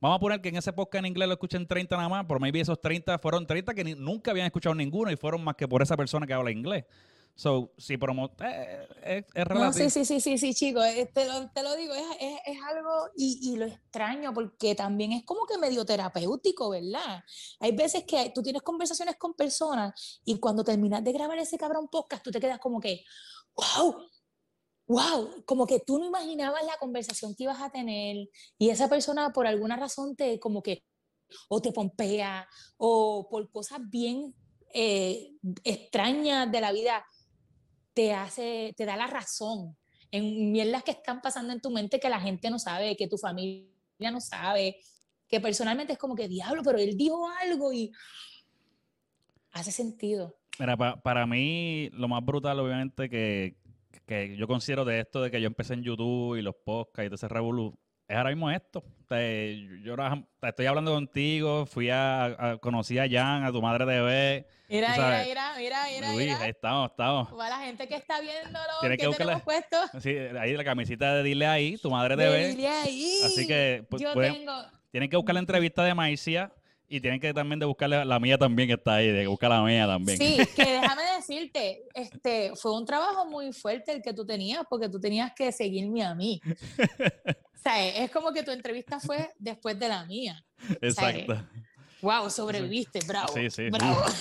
Speaker 1: Vamos a poner que en ese podcast en inglés lo escuchen 30 nada más, por maybe esos 30 fueron 30 que nunca habían escuchado ninguno y fueron más que por esa persona que habla inglés. So, si promo eh, es, es
Speaker 2: No,
Speaker 1: relativo.
Speaker 2: sí, sí, sí, sí, sí, chicos, eh, te lo, te lo digo, es, es- es algo y, y lo extraño porque también es como que medio terapéutico, ¿verdad? Hay veces que tú tienes conversaciones con personas y cuando terminas de grabar ese cabrón podcast, tú te quedas como que, wow, wow, como que tú no imaginabas la conversación que ibas a tener y esa persona por alguna razón te como que o te pompea o por cosas bien eh, extrañas de la vida te hace, te da la razón en mierdas que están pasando en tu mente que la gente no sabe, que tu familia no sabe, que personalmente es como que diablo, pero él dijo algo y hace sentido.
Speaker 1: Mira, pa- para mí lo más brutal, obviamente, que, que yo considero de esto de que yo empecé en YouTube y los podcasts y todo ese revolú, es ahora mismo esto. Te- yo ahora te estoy hablando contigo, fui a, a- conocí a Jan, a tu madre de bebé.
Speaker 2: Mira, mira, mira, mira, mira,
Speaker 1: Luis,
Speaker 2: mira.
Speaker 1: ahí estamos, estamos.
Speaker 2: Para la gente que está viéndolo,
Speaker 1: Tienes
Speaker 2: que
Speaker 1: buscarla.
Speaker 2: tenemos puesto.
Speaker 1: Sí, ahí la camisita de dile ahí, tu madre de bebé.
Speaker 2: Dile ahí.
Speaker 1: Así que pues,
Speaker 2: yo
Speaker 1: pueden-
Speaker 2: tengo,
Speaker 1: tienen que buscar la entrevista de Maicia y tienen que también de buscar la, la mía también que está ahí, de buscar la mía también.
Speaker 2: Sí, que déjame decirte, este, fue un trabajo muy fuerte el que tú tenías, porque tú tenías que seguirme a mí. O sea, es como que tu entrevista fue después de la mía.
Speaker 1: Exacto.
Speaker 2: Wow, sobreviviste, bravo.
Speaker 1: Sí, sí.
Speaker 2: Bravo.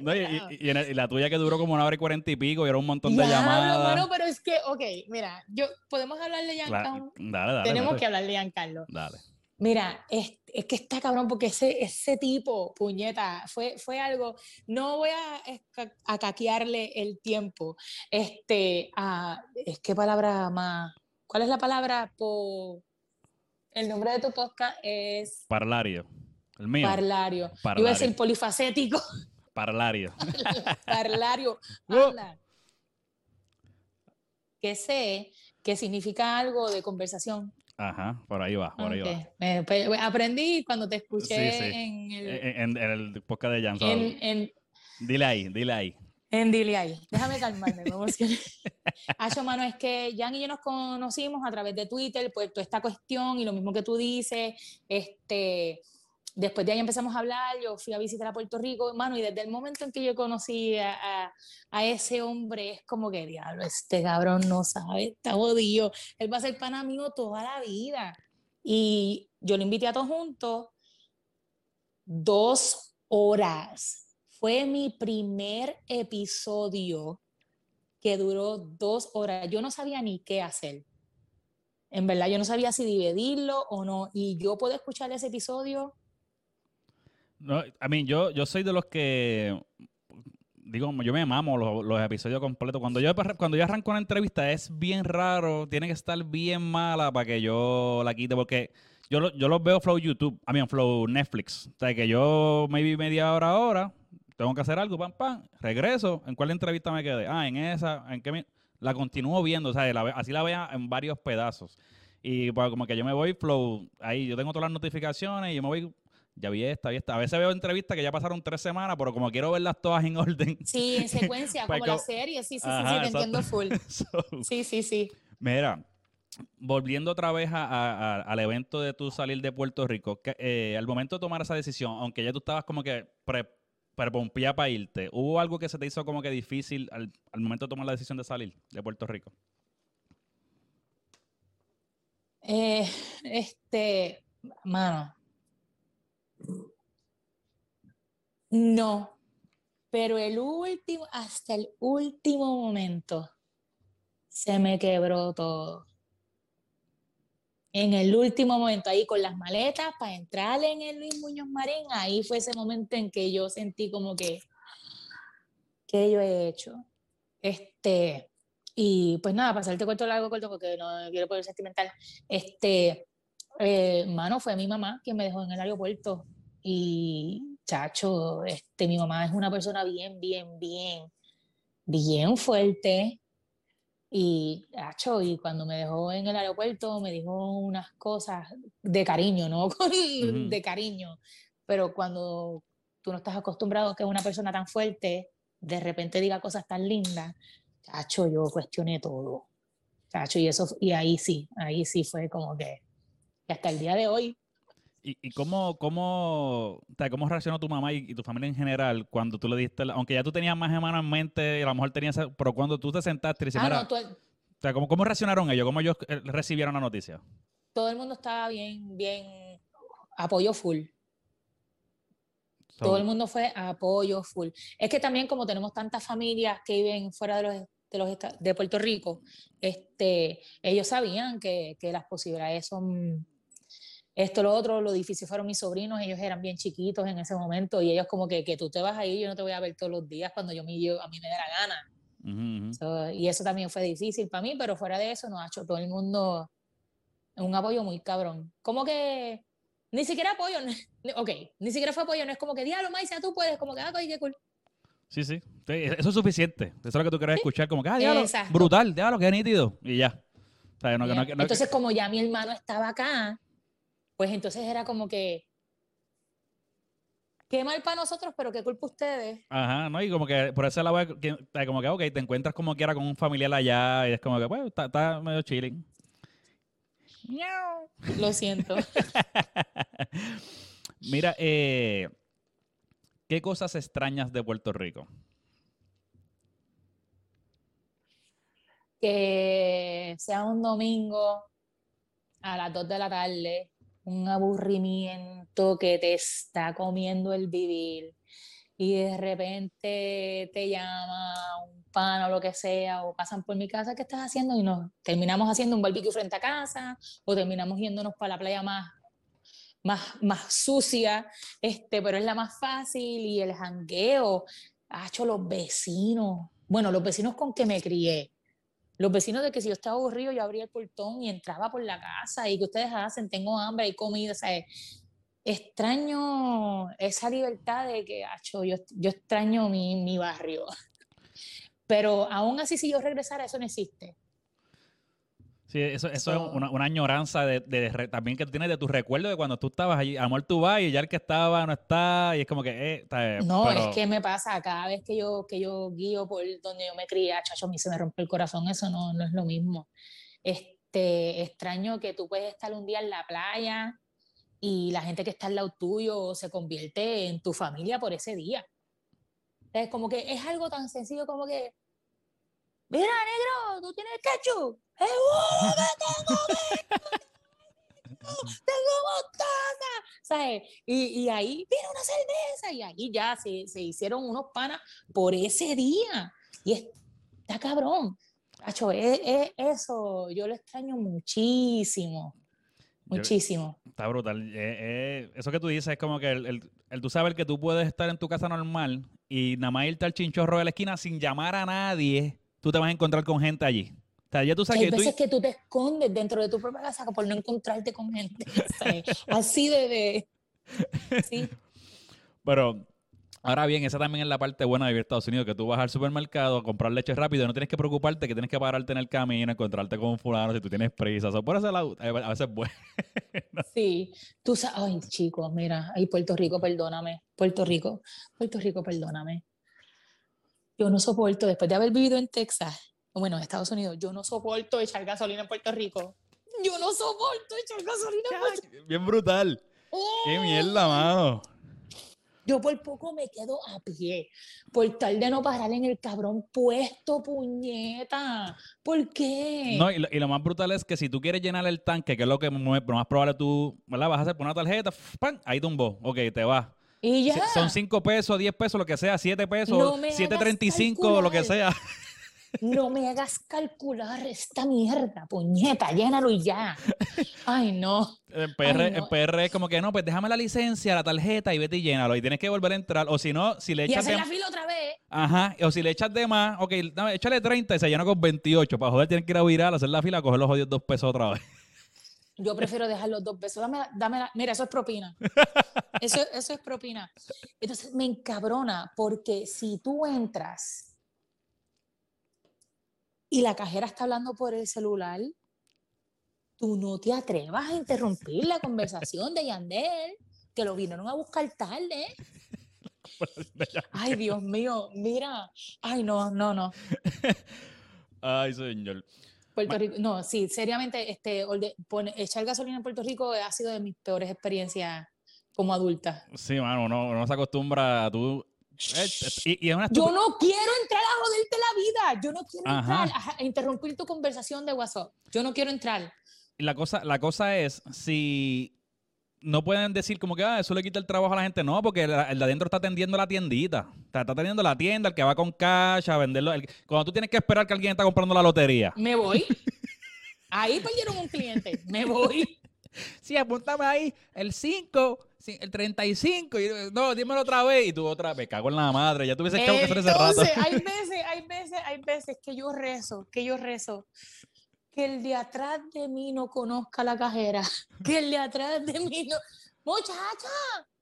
Speaker 1: No, y, y- y la tuya que duró como una hora y cuarenta y pico y era un montón de
Speaker 2: Diablo,
Speaker 1: llamadas.
Speaker 2: mano, pero es que, ok, mira, yo, podemos hablarle de Giancarlo.
Speaker 1: dale, dale.
Speaker 2: Tenemos
Speaker 1: dale.
Speaker 2: que hablarle de Giancarlo.
Speaker 1: Dale.
Speaker 2: Mira, es, es que está cabrón porque ese, ese tipo, puñeta, fue, fue algo, no voy a, a caquearle el tiempo, este, a, es que palabra más, ¿cuál es la palabra? Po, el nombre de tu podcast es
Speaker 1: Parlario. El mío.
Speaker 2: Parlario. Yo iba a
Speaker 1: Parlario.
Speaker 2: decir polifacético,
Speaker 1: Parlario.
Speaker 2: Parlario. Anda. Que sé que significa algo de conversación.
Speaker 1: Ajá, por ahí va, por ahí va.
Speaker 2: Pues, aprendí cuando te escuché
Speaker 1: Sí, sí.
Speaker 2: en el,
Speaker 1: En, en- en el podcast de Jan.
Speaker 2: en,
Speaker 1: Dile ahí, dile ahí.
Speaker 2: en Dile ahí. Déjame calmarme. Acho, mano, es que Jan y yo nos conocimos a través de Twitter, pues toda esta cuestión y lo mismo que tú dices, este, después de ahí empezamos a hablar, yo fui a visitar a Puerto Rico, mano, y desde el momento en que yo conocí a, a- a ese hombre, es como que, diablo, este cabrón no sabe, está jodido, él va a ser pana mío toda la vida. Y yo lo invité a todos juntos, dos horas. Fue mi primer episodio que duró dos horas. Yo no sabía ni qué hacer. En verdad, yo no sabía si dividirlo o no. Y yo puedo escuchar ese episodio.
Speaker 1: No, a mí, yo, yo soy de los que. Digo, yo me mamo los, episodios completos. Cuando yo, cuando yo arranco una entrevista es bien raro, tiene que estar bien mala para que yo la quite, porque yo, lo- yo los veo flow YouTube, a mí flow Netflix. O sea, que yo maybe media hora ahora, tengo que hacer algo, pam, pam, regreso. ¿En cuál entrevista me quedé? Ah, en esa, ¿en qué La continúo viendo, o sea, así la vea en varios pedazos. Y pues como que yo me voy flow, ahí yo tengo todas las notificaciones y yo me voy, ya vi esta, vi esta. A veces veo entrevistas que ya pasaron tres semanas, pero como quiero verlas todas en orden.
Speaker 2: Sí, en secuencia,
Speaker 1: Pues
Speaker 2: como la
Speaker 1: como-
Speaker 2: serie. Sí, sí, sí,
Speaker 1: Ajá,
Speaker 2: sí, te entiendo full.
Speaker 1: So,
Speaker 2: Sí, sí, sí.
Speaker 1: Mira, volviendo otra vez a- a- a- al evento de tu salir de Puerto Rico, que, eh, al momento de tomar esa decisión, aunque ya tú estabas como que pre, prepompía para irte, ¿hubo algo que se te hizo como que difícil al, al momento de tomar la decisión de salir de Puerto Rico?
Speaker 2: Eh, este, mano. No, pero el último, hasta el último momento, se me quebró todo. En el último momento, ahí con las maletas para entrar en el Luis Muñoz Marín, ahí fue ese momento en que yo sentí como que, ¿qué yo he hecho? Este, y pues nada, para hacerte cuento largo, corto, porque no quiero poner sentimental. Este, eh, mano, fue mi mamá quien me dejó en el aeropuerto. Y, chacho, este, mi mamá es una persona bien, bien, bien, bien fuerte. Y, chacho, y cuando me dejó en el aeropuerto, me dijo unas cosas de cariño, ¿no? De cariño. Pero cuando tú no estás acostumbrado a que una persona tan fuerte de repente diga cosas tan lindas, chacho, yo cuestioné todo. Chacho, y eso, y ahí sí, ahí sí fue como que, y hasta el día de hoy,
Speaker 1: ¿Y, y cómo, cómo, o sea, cómo reaccionó tu mamá y, y tu familia en general cuando tú le diste, la- aunque ya tú tenías más hermanos en mente y a lo mejor tenías, pero cuando tú te sentaste y dices,
Speaker 2: Ah, no,
Speaker 1: o sea, ¿cómo, ¿cómo reaccionaron ellos? ¿Cómo ellos eh, recibieron la noticia?
Speaker 2: todo el mundo estaba bien, bien, apoyo full.
Speaker 1: So,
Speaker 2: Todo el mundo fue apoyo full. Es que también como tenemos tantas familias que viven fuera de los, de los de Puerto Rico, este, ellos sabían que, que las posibilidades son esto, lo otro, lo difícil fueron mis sobrinos, ellos eran bien chiquitos en ese momento y ellos como que, que tú te vas a ir, yo no te voy a ver todos los días cuando yo me, yo- a mí me dé la gana.
Speaker 1: ujú, ujú.
Speaker 2: So, y eso también fue difícil para mí, pero fuera de eso nos ha hecho todo el mundo un apoyo muy cabrón. Como que ni siquiera apoyo, ok, ni siquiera fue apoyo, no es como que diablo, Maisa, tú puedes, como que, ah, qué cool.
Speaker 1: Sí, sí. Eso es suficiente. Eso es lo que tú quieres escuchar. Como que, ah, diablo, brutal, diablo, qué nítido. Y ya. O sea, no, que- no, no-
Speaker 2: entonces, como ya mi hermano estaba acá, pues entonces era como que, qué mal para nosotros, pero qué culpa ustedes.
Speaker 1: Ajá, ¿no? Y como que por ese lado, que- como que, ok, te encuentras como quiera con un familiar allá y es como que, pues, está, está medio chilling.
Speaker 2: Lo siento.
Speaker 1: Mira, eh, ¿qué cosas extrañas de Puerto Rico?
Speaker 2: que sea un domingo a las 2 de la tarde, un aburrimiento que te está comiendo el vivir y de repente te llama un pan o lo que sea o pasan por mi casa, ¿qué estás haciendo? Y nos terminamos haciendo un barbecue frente a casa o terminamos yéndonos para la playa más más, más sucia, este, pero es la más fácil y el jangueo, hecho los vecinos, bueno, los vecinos con que me crié, los vecinos de que si yo estaba aburrido, yo abría el portón y entraba por la casa y que ustedes hacen, tengo hambre, hay comida, o extraño esa libertad de que, acho, yo, yo extraño mi, mi barrio. Pero aún así, si yo regresara, eso no existe.
Speaker 1: Sí, eso, eso
Speaker 2: So-
Speaker 1: es una, una añoranza de, de re- también que tienes de tus recuerdos de cuando tú estabas allí. A lo mejor tú vas y ya el que estaba no está y es como que, eh, está, eh,
Speaker 2: No,
Speaker 1: pero-
Speaker 2: es que me pasa cada vez que yo, que yo guío por donde yo me crié, chacho, a mí se me rompe el corazón, eso no, no es lo mismo. Este, extraño que tú puedes estar un día en la playa y la gente que está al lado tuyo se convierte en tu familia por ese día. Es como que es algo tan sencillo como que, mira, negro, tú tienes ketchup. ¡Seguro que tengo ketchup! ¡Tengo mostaza! ¿Sabes? Y, y ahí, mira una cerveza. Y ahí ya se, se hicieron unos panas por ese día. Y es- está cabrón. Tacho, es, es eso, yo lo extraño muchísimo.
Speaker 1: Yo-
Speaker 2: Muchísimo.
Speaker 1: Está brutal. Eh, eh, eso que tú dices es como que el, el, el tú saber que tú puedes estar en tu casa normal y nada más irte al chinchorro de la esquina sin llamar a nadie, tú te vas a encontrar con gente allí. O sea, ya tú sabes
Speaker 2: hay
Speaker 1: que tú...
Speaker 2: veces que tú te escondes dentro de tu propia casa por no encontrarte con gente. Así de, Sí,
Speaker 1: Pero ahora bien, esa también es la parte buena de vivir Estados Unidos, que tú vas al supermercado a comprar leche rápido no tienes que preocuparte que tienes que pararte en el camino, encontrarte con un fulano si tú tienes prisa. So, por ese lado, eh, a veces es bueno.
Speaker 2: sí. Tú sabes, ay, chicos, mira, ay, Puerto Rico, perdóname. Puerto Rico, Puerto Rico, perdóname. Yo no soporto, después de haber vivido en Texas, bueno, en Estados Unidos, yo no soporto echar gasolina en Puerto Rico. Yo no soporto echar gasolina en Puerto Rico.
Speaker 1: Bien brutal. Qué mierda, mano.
Speaker 2: Yo por poco me quedo a pie, por tal de no parar en el cabrón puesto, puñeta. ¿Por qué?
Speaker 1: No, y lo, y lo más brutal es que si tú quieres llenar el tanque, que es lo que más probable tú, ¿verdad? Vas a hacer por una tarjeta, ¡pam! ahí tumbó. Ok, te vas.
Speaker 2: Y ya.
Speaker 1: Son 5 pesos, 10 pesos, lo que sea, 7 pesos,
Speaker 2: No me hagas
Speaker 1: 7.35, lo que sea.
Speaker 2: No me hagas calcular esta mierda, puñeta, llénalo y ya. Ay, no.
Speaker 1: En PR,
Speaker 2: Ay, no.
Speaker 1: PR es como que no, pues déjame la licencia, la tarjeta y vete y llénalo. Y tienes que volver a entrar. O si no, si le
Speaker 2: Y
Speaker 1: echas de
Speaker 2: hacer la fila otra vez.
Speaker 1: Ajá, o si le echas de más, ok, dame, échale 30 y se llena con 28. Para joder, tienes que ir a virar, hacer la fila, coger los jodidos dos pesos otra vez.
Speaker 2: Yo prefiero dejar los dos pesos. Dame, dame la- mira, eso es propina. Eso, eso es propina. Entonces me encabrona porque si tú entras y la cajera está hablando por el celular, tú no te atrevas a interrumpir la conversación de Yandel, que lo vinieron a buscar tarde. Ay, Dios mío, mira. Ay, no, no, no.
Speaker 1: Ay, señor.
Speaker 2: Puerto Rico, no, sí, seriamente, este, pone- echar gasolina en Puerto Rico ha sido de mis peores experiencias como adulta.
Speaker 1: Sí, mano, uno, uno se acostumbra a tú. eh, y, y es una
Speaker 2: Yo no quiero entrar a joderte la vida, yo no quiero
Speaker 1: Ajá.
Speaker 2: entrar a, a interrumpir tu conversación de WhatsApp, yo no quiero entrar.
Speaker 1: la cosa, la cosa es, si no pueden decir como que ah, eso le quita el trabajo a la gente, no, porque el, el de adentro está atendiendo la tiendita. Está, está atendiendo la tienda, el que va con cash a venderlo. el- cuando tú tienes que esperar que alguien está comprando la lotería.
Speaker 2: Me voy. Ahí perdieron un cliente, me voy.
Speaker 1: Sí, apúntame ahí el 5, el 35. Y, no, dímelo otra vez. Y tú otra vez, cago en la madre. Ya tuviese que hacer ese rato.
Speaker 2: Hay veces, hay veces, hay veces que yo rezo, que yo rezo, que el de atrás de mí no conozca la cajera, que el de atrás de mí no, muchacha,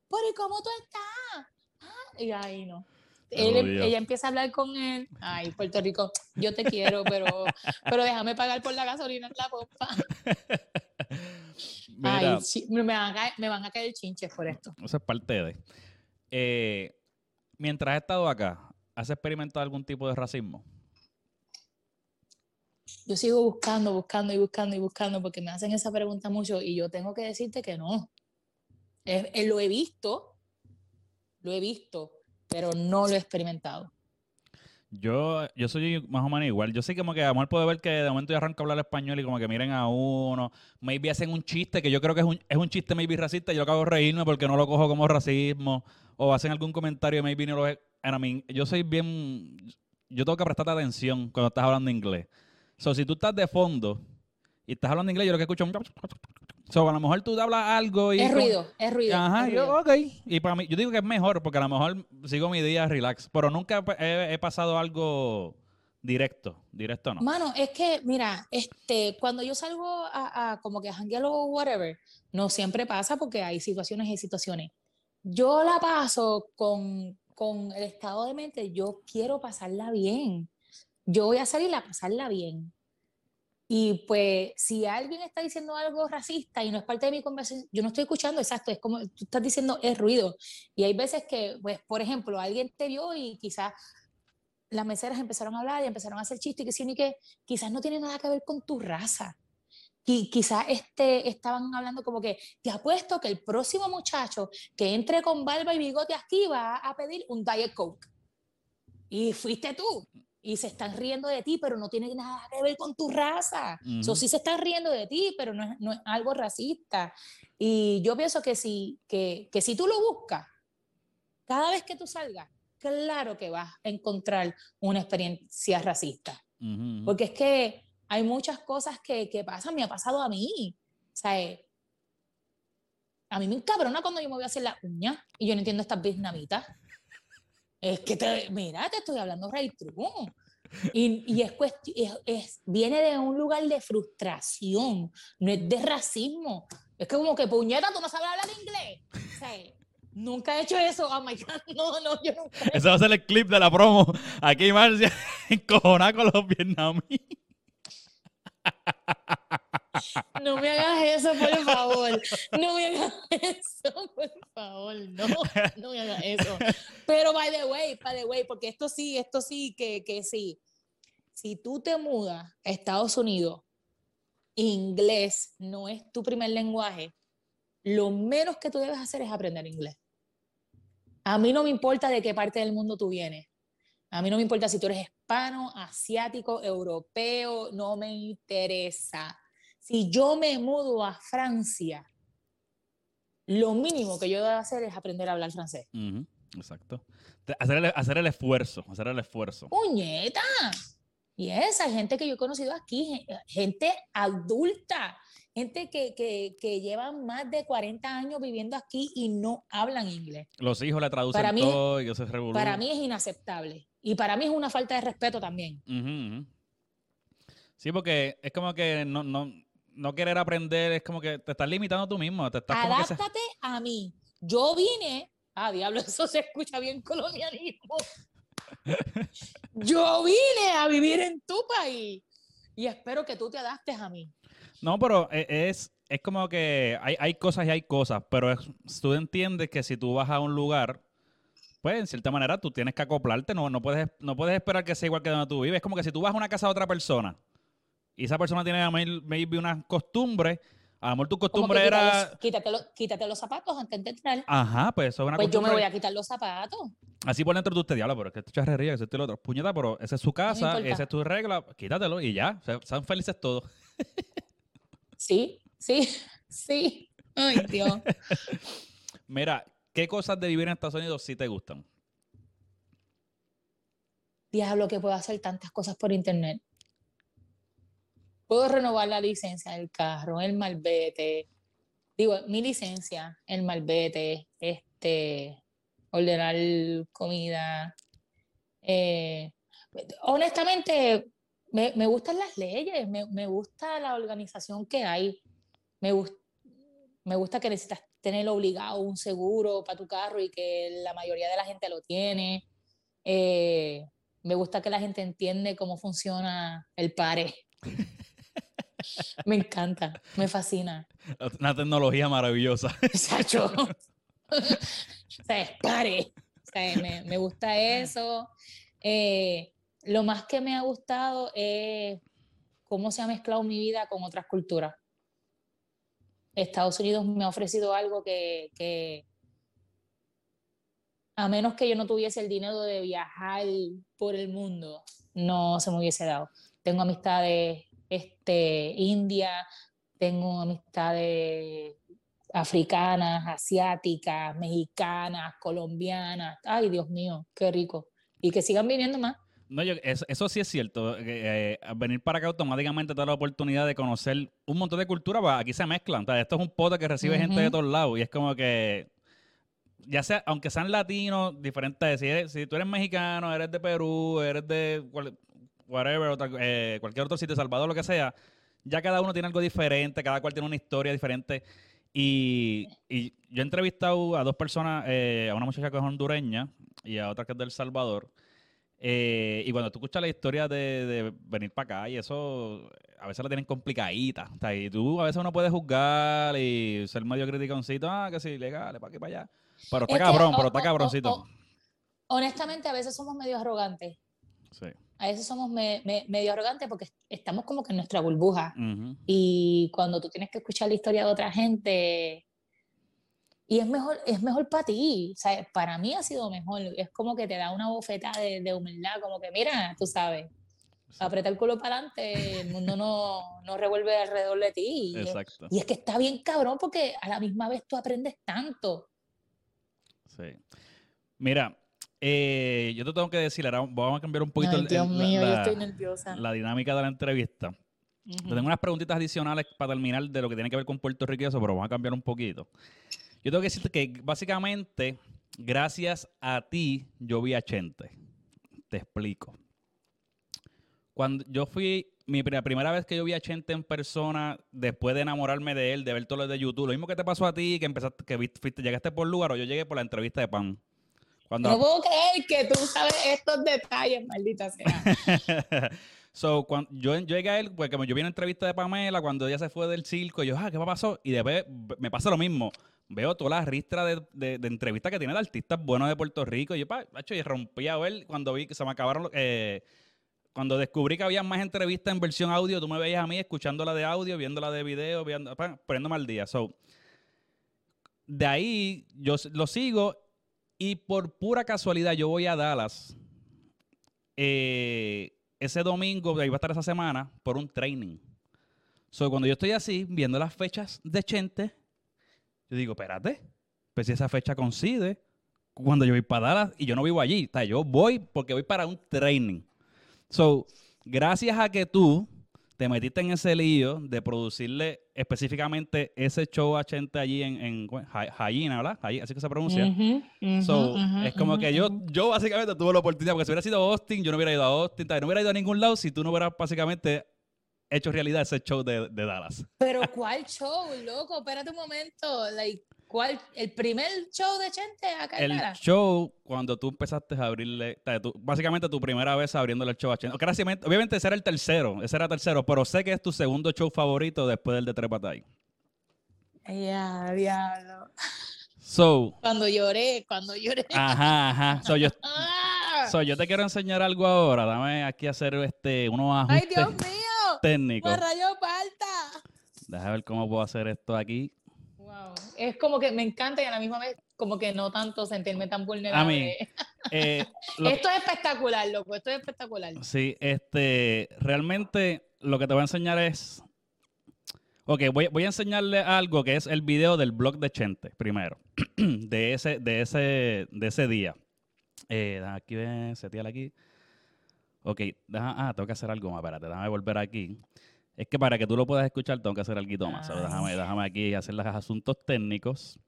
Speaker 2: pero ¿y cómo tú estás? Ah, Y ahí no. Él-
Speaker 1: odio.
Speaker 2: ella empieza a hablar con él. Ay, Puerto Rico, yo te quiero, pero, pero déjame pagar por la gasolina en la pompa.
Speaker 1: Mira,
Speaker 2: Ay, sí, me, van a caer, me van a caer chinches por esto.
Speaker 1: eso es parte de. Eh, mientras has estado acá, ¿has experimentado algún tipo de racismo?
Speaker 2: Yo sigo buscando, buscando y buscando y buscando porque me hacen esa pregunta mucho y yo tengo que decirte que no. Eh, eh, lo he visto, lo he visto, pero no lo he experimentado.
Speaker 1: Yo, yo soy más o menos igual. Yo sí como que a lo mejor puedo ver que de momento yo arranco a hablar español y como que miren a uno, maybe hacen un chiste que yo creo que es un, es un chiste maybe racista y yo acabo de reírme porque no lo cojo como racismo o hacen algún comentario maybe no lo I mean, yo soy bien, yo tengo que prestarte atención cuando estás hablando inglés. So, si tú estás de fondo y estás hablando inglés, yo lo que escucho es un... So, a lo mejor tú hablas algo y...
Speaker 2: Es
Speaker 1: como-
Speaker 2: ruido, es ruido.
Speaker 1: Ajá,
Speaker 2: es
Speaker 1: yo,
Speaker 2: ruido.
Speaker 1: ok. Y para mí, yo digo que es mejor porque a lo mejor sigo mi día relax, pero nunca he, he pasado algo directo, directo no.
Speaker 2: Mano, es que, mira, este, cuando yo salgo a, a como que a janguear o whatever, no siempre pasa porque hay situaciones y situaciones. Yo la paso con, con el estado de mente, yo quiero pasarla bien. Yo voy a salir a pasarla bien. Y pues, si alguien está diciendo algo racista y no es parte de mi conversación, yo no estoy escuchando, exacto, es como tú estás diciendo, es ruido. Y hay veces que, pues, por ejemplo, alguien te vio y quizás las meseras empezaron a hablar y empezaron a hacer chistes y que sí, ni que quizás no tiene nada que ver con tu raza. Y quizás este, estaban hablando como que te apuesto que el próximo muchacho que entre con barba y bigote aquí va a pedir un Diet Coke. Y fuiste tú. Y se están riendo de ti, pero no tiene nada que ver con tu raza. Eso
Speaker 1: Ujú.
Speaker 2: sí se están riendo de ti, pero no es, no es algo racista. Y yo pienso que si, que, que si tú lo buscas, cada vez que tú salgas, claro que vas a encontrar una experiencia racista.
Speaker 1: Ujú, ujú.
Speaker 2: Porque es que hay muchas cosas que, que pasan, me ha pasado a mí. O sea, eh, a mí me encabrona cuando yo me voy a hacer la uña y yo no entiendo estas vietnamitas. Es que, te, mira, te estoy hablando right true. Y, y es, es, es- viene de un lugar de frustración, no es de racismo. Es que como que, puñeta, tú no sabes hablar inglés. Nunca he hecho eso. Oh my God, no, no, yo nunca he
Speaker 1: Ese va a ser el clip de la promo. Aquí Marcia encojonada con los vietnamíes.
Speaker 2: No me hagas eso, por favor. No me hagas eso, por favor. No, no me hagas eso. Pero, by the way, by the way, porque esto sí, esto sí, que, que sí. Si tú te mudas a Estados Unidos, inglés no es tu primer lenguaje, lo menos que tú debes hacer es aprender inglés. A mí no me importa de qué parte del mundo tú vienes. A mí no me importa si tú eres hispano, asiático, europeo, no me interesa. Si yo me mudo a Francia, lo mínimo que yo debo hacer es aprender a hablar francés.
Speaker 1: Ujú, Exacto. Te- Hacer el, hacer el esfuerzo, hacer el esfuerzo.
Speaker 2: ¡Puñeta! Y esa gente que yo he conocido aquí, gen- gente adulta, gente que, que, que llevan más de 40 años viviendo aquí y no hablan inglés.
Speaker 1: Los hijos le traducen
Speaker 2: Para mí-
Speaker 1: todo y se revolú.
Speaker 2: Para mí es inaceptable. Y para mí es una falta de respeto también.
Speaker 1: Sí, porque es como que no, no, no querer aprender, es como que te estás limitando tú mismo. Te estás como que se-
Speaker 2: Adáptate a mí. Yo vine, ah, diablo, eso se escucha bien colonialismo. Yo vine a vivir en tu país y espero que tú te adaptes a mí.
Speaker 1: No, pero e- es, es como que hay, hay cosas y hay cosas, pero es- tú entiendes que si tú vas a un lugar, pues en cierta manera tú tienes que acoplarte, no, no, puedes, no puedes esperar que sea igual que donde tú vives. Es como que si tú vas a una casa de otra persona y y esa persona tiene may- maybe unas costumbres, a lo mejor tu costumbre
Speaker 2: quítate
Speaker 1: era...
Speaker 2: los- quítate, los, quítate los zapatos antes de entrar.
Speaker 1: Ajá, pues eso es una
Speaker 2: Pues yo me
Speaker 1: costumbre.
Speaker 2: voy a quitar los zapatos.
Speaker 1: Así por dentro tú te diablo, pero es que esto es charrería, que esto es lo otro. Puñeta, pero esa es su casa, esa es tu regla, quítatelo y ya. Sean felices todos.
Speaker 2: Sí, sí, sí. Ay, Dios.
Speaker 1: Mira, ¿qué cosas de vivir en Estados Unidos sí te gustan?
Speaker 2: Diablo, que puedo hacer tantas cosas por internet. Puedo renovar la licencia del carro, el malvete. Digo, mi licencia, el malvete, este, ordenar comida. Eh, honestamente, me, gustan las leyes, me, gusta la organización que hay. Me gusta que necesitas tener obligado un seguro para tu carro y que la mayoría de la gente lo tiene. Eh, me gusta que la gente entiende cómo funciona el pare. Me encanta, me fascina.
Speaker 1: Una tecnología maravillosa.
Speaker 2: Sacho. o sea, pare. O sea, me, me gusta eso. Eh, lo más que me ha gustado es cómo se ha mezclado mi vida con otras culturas. Estados Unidos me ha ofrecido algo que, a menos que yo no tuviese el dinero de viajar por el mundo, no se me hubiese dado. Tengo amistades este, india, tengo amistades africanas, asiáticas, mexicanas, colombianas. Ay, Dios mío, qué rico. Y que sigan viniendo más.
Speaker 1: No, yo- eso, eso sí es cierto. eh, venir para acá automáticamente te da la oportunidad de conocer un montón de culturas. pues, Aquí se mezclan. o sea, Esto es un pote que recibe gente de todos lados. Y es como que, ya sea, aunque sean latinos, diferentes. Si, eres- si tú eres mexicano, eres de Perú, eres de whatever, otra- eh, cualquier otro sitio, Salvador, lo que sea, ya cada uno tiene algo diferente, cada cual tiene una historia diferente. Y, y yo he entrevistado a dos personas, eh, a una muchacha que es hondureña y a otra que es del Salvador. Eh, y cuando tú escuchas la historia de, de venir para acá y eso, a veces la tienen complicadita. O sea, y tú a veces uno puede juzgar y ser medio criticoncito, ah, que sí, legal, para aquí, para allá. Pero está
Speaker 2: Es que,
Speaker 1: cabrón, pero está cabroncito.
Speaker 2: honestamente, a veces somos medio arrogantes.
Speaker 1: Sí.
Speaker 2: A veces somos me- me- medio arrogantes porque estamos como que en nuestra burbuja. Y cuando tú tienes que escuchar la historia de otra gente, y es mejor, es mejor para ti, o sea, para mí ha sido mejor, es como que te da una bofeta de, de humildad, como que mira, tú sabes,
Speaker 1: Sí.
Speaker 2: aprieta el culo para adelante, el mundo no, no revuelve alrededor de ti.
Speaker 1: Exacto.
Speaker 2: y es que está bien cabrón porque a la misma vez tú aprendes tanto.
Speaker 1: Sí. Mira, eh, yo te tengo que decir, ahora vamos a cambiar un poquito
Speaker 2: Ay, Dios
Speaker 1: el-
Speaker 2: mío, yo
Speaker 1: la,
Speaker 2: estoy nerviosa.
Speaker 1: la dinámica de la entrevista. Te tengo unas preguntitas adicionales para terminar de lo que tiene que ver con Puerto Rico y eso, pero vamos a cambiar un poquito. Yo tengo que decirte que básicamente, gracias a ti, yo vi a Chente. Te explico. Cuando yo fui, mi la primera vez que yo vi a Chente en persona, después de enamorarme de él, de ver todo lo de YouTube, lo mismo que te pasó a ti, que empezaste, que fuiste, llegaste por lugar, o yo llegué por la entrevista de Pam. Cuando,
Speaker 2: No puedo creer que tú sabes estos detalles, maldita sea.
Speaker 1: so, cuando yo llegué a él, porque yo vi una entrevista de Pamela cuando ella se fue del circo, y yo, ah, ¿qué pasó? Y después me pasa lo mismo. Veo toda la ristra de, de, entrevistas que tiene de artistas buenos de Puerto Rico. Y yo, pa, macho, y rompí a ver cuando vi que se me acabaron. los- eh, cuando descubrí que había más entrevistas en versión audio, tú me veías a mí escuchándola de audio, viéndola de video, viendo, pa, poniéndome al día. So, de ahí yo lo sigo y por pura casualidad yo voy a Dallas eh, ese domingo, ahí va a estar esa semana, por un training. So, cuando yo estoy así, viendo las fechas de Chente, yo digo, espérate, pues si esa fecha coincide cuando yo voy para Dallas y yo no vivo allí. O yo voy porque voy para un training. So, gracias a que tú te metiste en ese lío de producirle específicamente ese show a Chente allí en, en ¿verdad? Jai- Así que se pronuncia.
Speaker 2: Ujú, ujú,
Speaker 1: So,
Speaker 2: ujú,
Speaker 1: es como que yo, yo básicamente tuve la oportunidad, porque si hubiera sido Austin, yo no hubiera ido a Austin, tal, no hubiera ido a ningún lado si tú no hubieras básicamente hecho realidad ese show de, de Dallas.
Speaker 2: Pero ¿cuál show, loco? Espérate un momento. Like, ¿cuál? ¿El primer show de Chente acá en
Speaker 1: El show, cuando tú empezaste a abrirle, o sea, tú- básicamente tu primera vez abriéndole el show a Chente. Obviamente, obviamente ese era el tercero, ese era el tercero, pero sé que es tu segundo show favorito después del de Trepatay.
Speaker 2: Ya, diablo.
Speaker 1: So,
Speaker 2: Cuando lloré, cuando lloré.
Speaker 1: ajá, ajá. So, yo,
Speaker 2: ¡Ah!
Speaker 1: so, yo te quiero enseñar algo ahora. Dame aquí hacer este, unos
Speaker 2: ¡Ay,
Speaker 1: ajustes.
Speaker 2: Dios mío!
Speaker 1: técnicos.
Speaker 2: Me rayó falta.
Speaker 1: Déjame ver cómo puedo hacer esto aquí.
Speaker 2: Wow. Es como que me encanta y a la misma vez como que no tanto sentirme tan vulnerable.
Speaker 1: Eh, lo-
Speaker 2: Esto es espectacular, loco. Esto es espectacular.
Speaker 1: Sí, este, realmente lo que te voy a enseñar es, ok, voy, voy a enseñarle algo que es el video del blog de Chente, primero, de ese, de ese, de ese día. Eh, aquí, ven, setear aquí. Ok, deja- ah, tengo que hacer algo más, espérate, déjame volver aquí. Es que para que tú lo puedas escuchar tengo que hacer algo más.
Speaker 2: Ay.
Speaker 1: déjame, déjame aquí hacer los asuntos técnicos.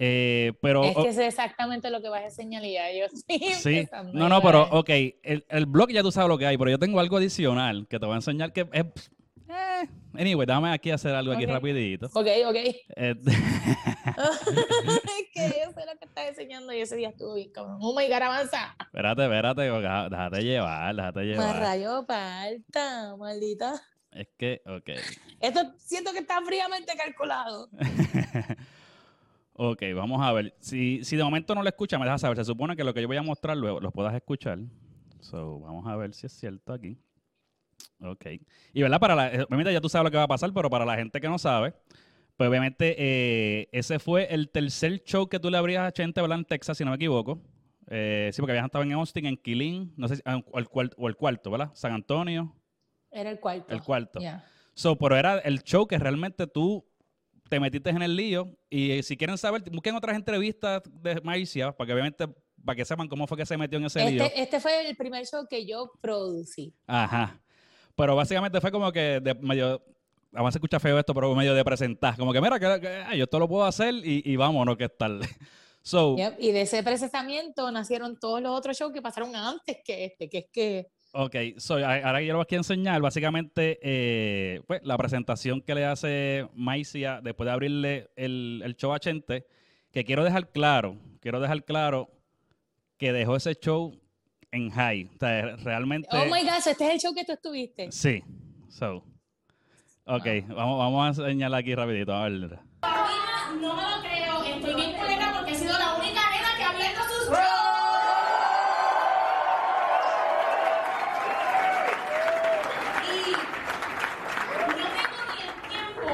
Speaker 1: Eh, pero,
Speaker 2: Es que sé exactamente lo que vas a ya yo
Speaker 1: Sí,
Speaker 2: empezando
Speaker 1: no, no, pero ok, el, el blog ya tú sabes lo que hay, pero yo tengo algo adicional que te voy a enseñar que es... eh, anyway, déjame aquí hacer algo aquí rapidito.
Speaker 2: Ok, ok.
Speaker 1: Eh,
Speaker 2: es que yo sé lo que estás enseñando y ese día estuvo bien cabrón. Oh my God, avanza.
Speaker 1: espérate, espérate, déjate llevar, déjate llevar.
Speaker 2: rayó falta, maldita.
Speaker 1: Es que, ok.
Speaker 2: Esto siento que está fríamente calculado.
Speaker 1: ok, vamos a ver. Si, si de momento no lo escuchas, me dejas saber. Se supone que lo que yo voy a mostrar luego lo puedas escuchar. So, vamos a ver si es cierto aquí. Ok. Y verdad, para la, eh, obviamente ya tú sabes lo que va a pasar, pero para la gente que no sabe, pues obviamente eh, ese fue el tercer show que tú le abrías a Chente, ¿verdad? En Texas, si no me equivoco. Eh, sí, porque habían estado en Austin, en Killeen, no sé si, ah, o, el cuarto, o el cuarto, ¿verdad? San Antonio,
Speaker 2: Era el cuarto.
Speaker 1: el cuarto.
Speaker 2: Ya.
Speaker 1: So, pero era el show que realmente tú te metiste en el lío. Y eh, si quieren saber, busquen otras entrevistas de Maicia, para que obviamente, para que sepan cómo fue que se metió en ese lío.
Speaker 2: Este, este fue el primer show que yo producí.
Speaker 1: Ajá. Pero básicamente fue como que de medio. Vamos a escuchar feo esto, pero medio de presentar. Como que, mira, que, que, ah, yo esto lo puedo hacer y, y vámonos, que tal. So,
Speaker 2: Yep, Y de ese procesamiento nacieron todos los otros shows que pasaron antes que este, que es que
Speaker 1: ok, so, ahora yo lo voy a enseñar, básicamente, eh, pues, la presentación que le hace Maicia después de abrirle el, el show a Chente, que quiero dejar claro, quiero dejar claro que dejó ese show en high. O sea, realmente.
Speaker 2: Oh my gosh, este es el show que tú estuviste.
Speaker 1: Sí. So. Ok, vamos, vamos a enseñarla aquí rapidito. A ver.
Speaker 3: No me lo creo, estoy bien culera porque he sido la única nena que ha abierto sus Y no tengo ni el tiempo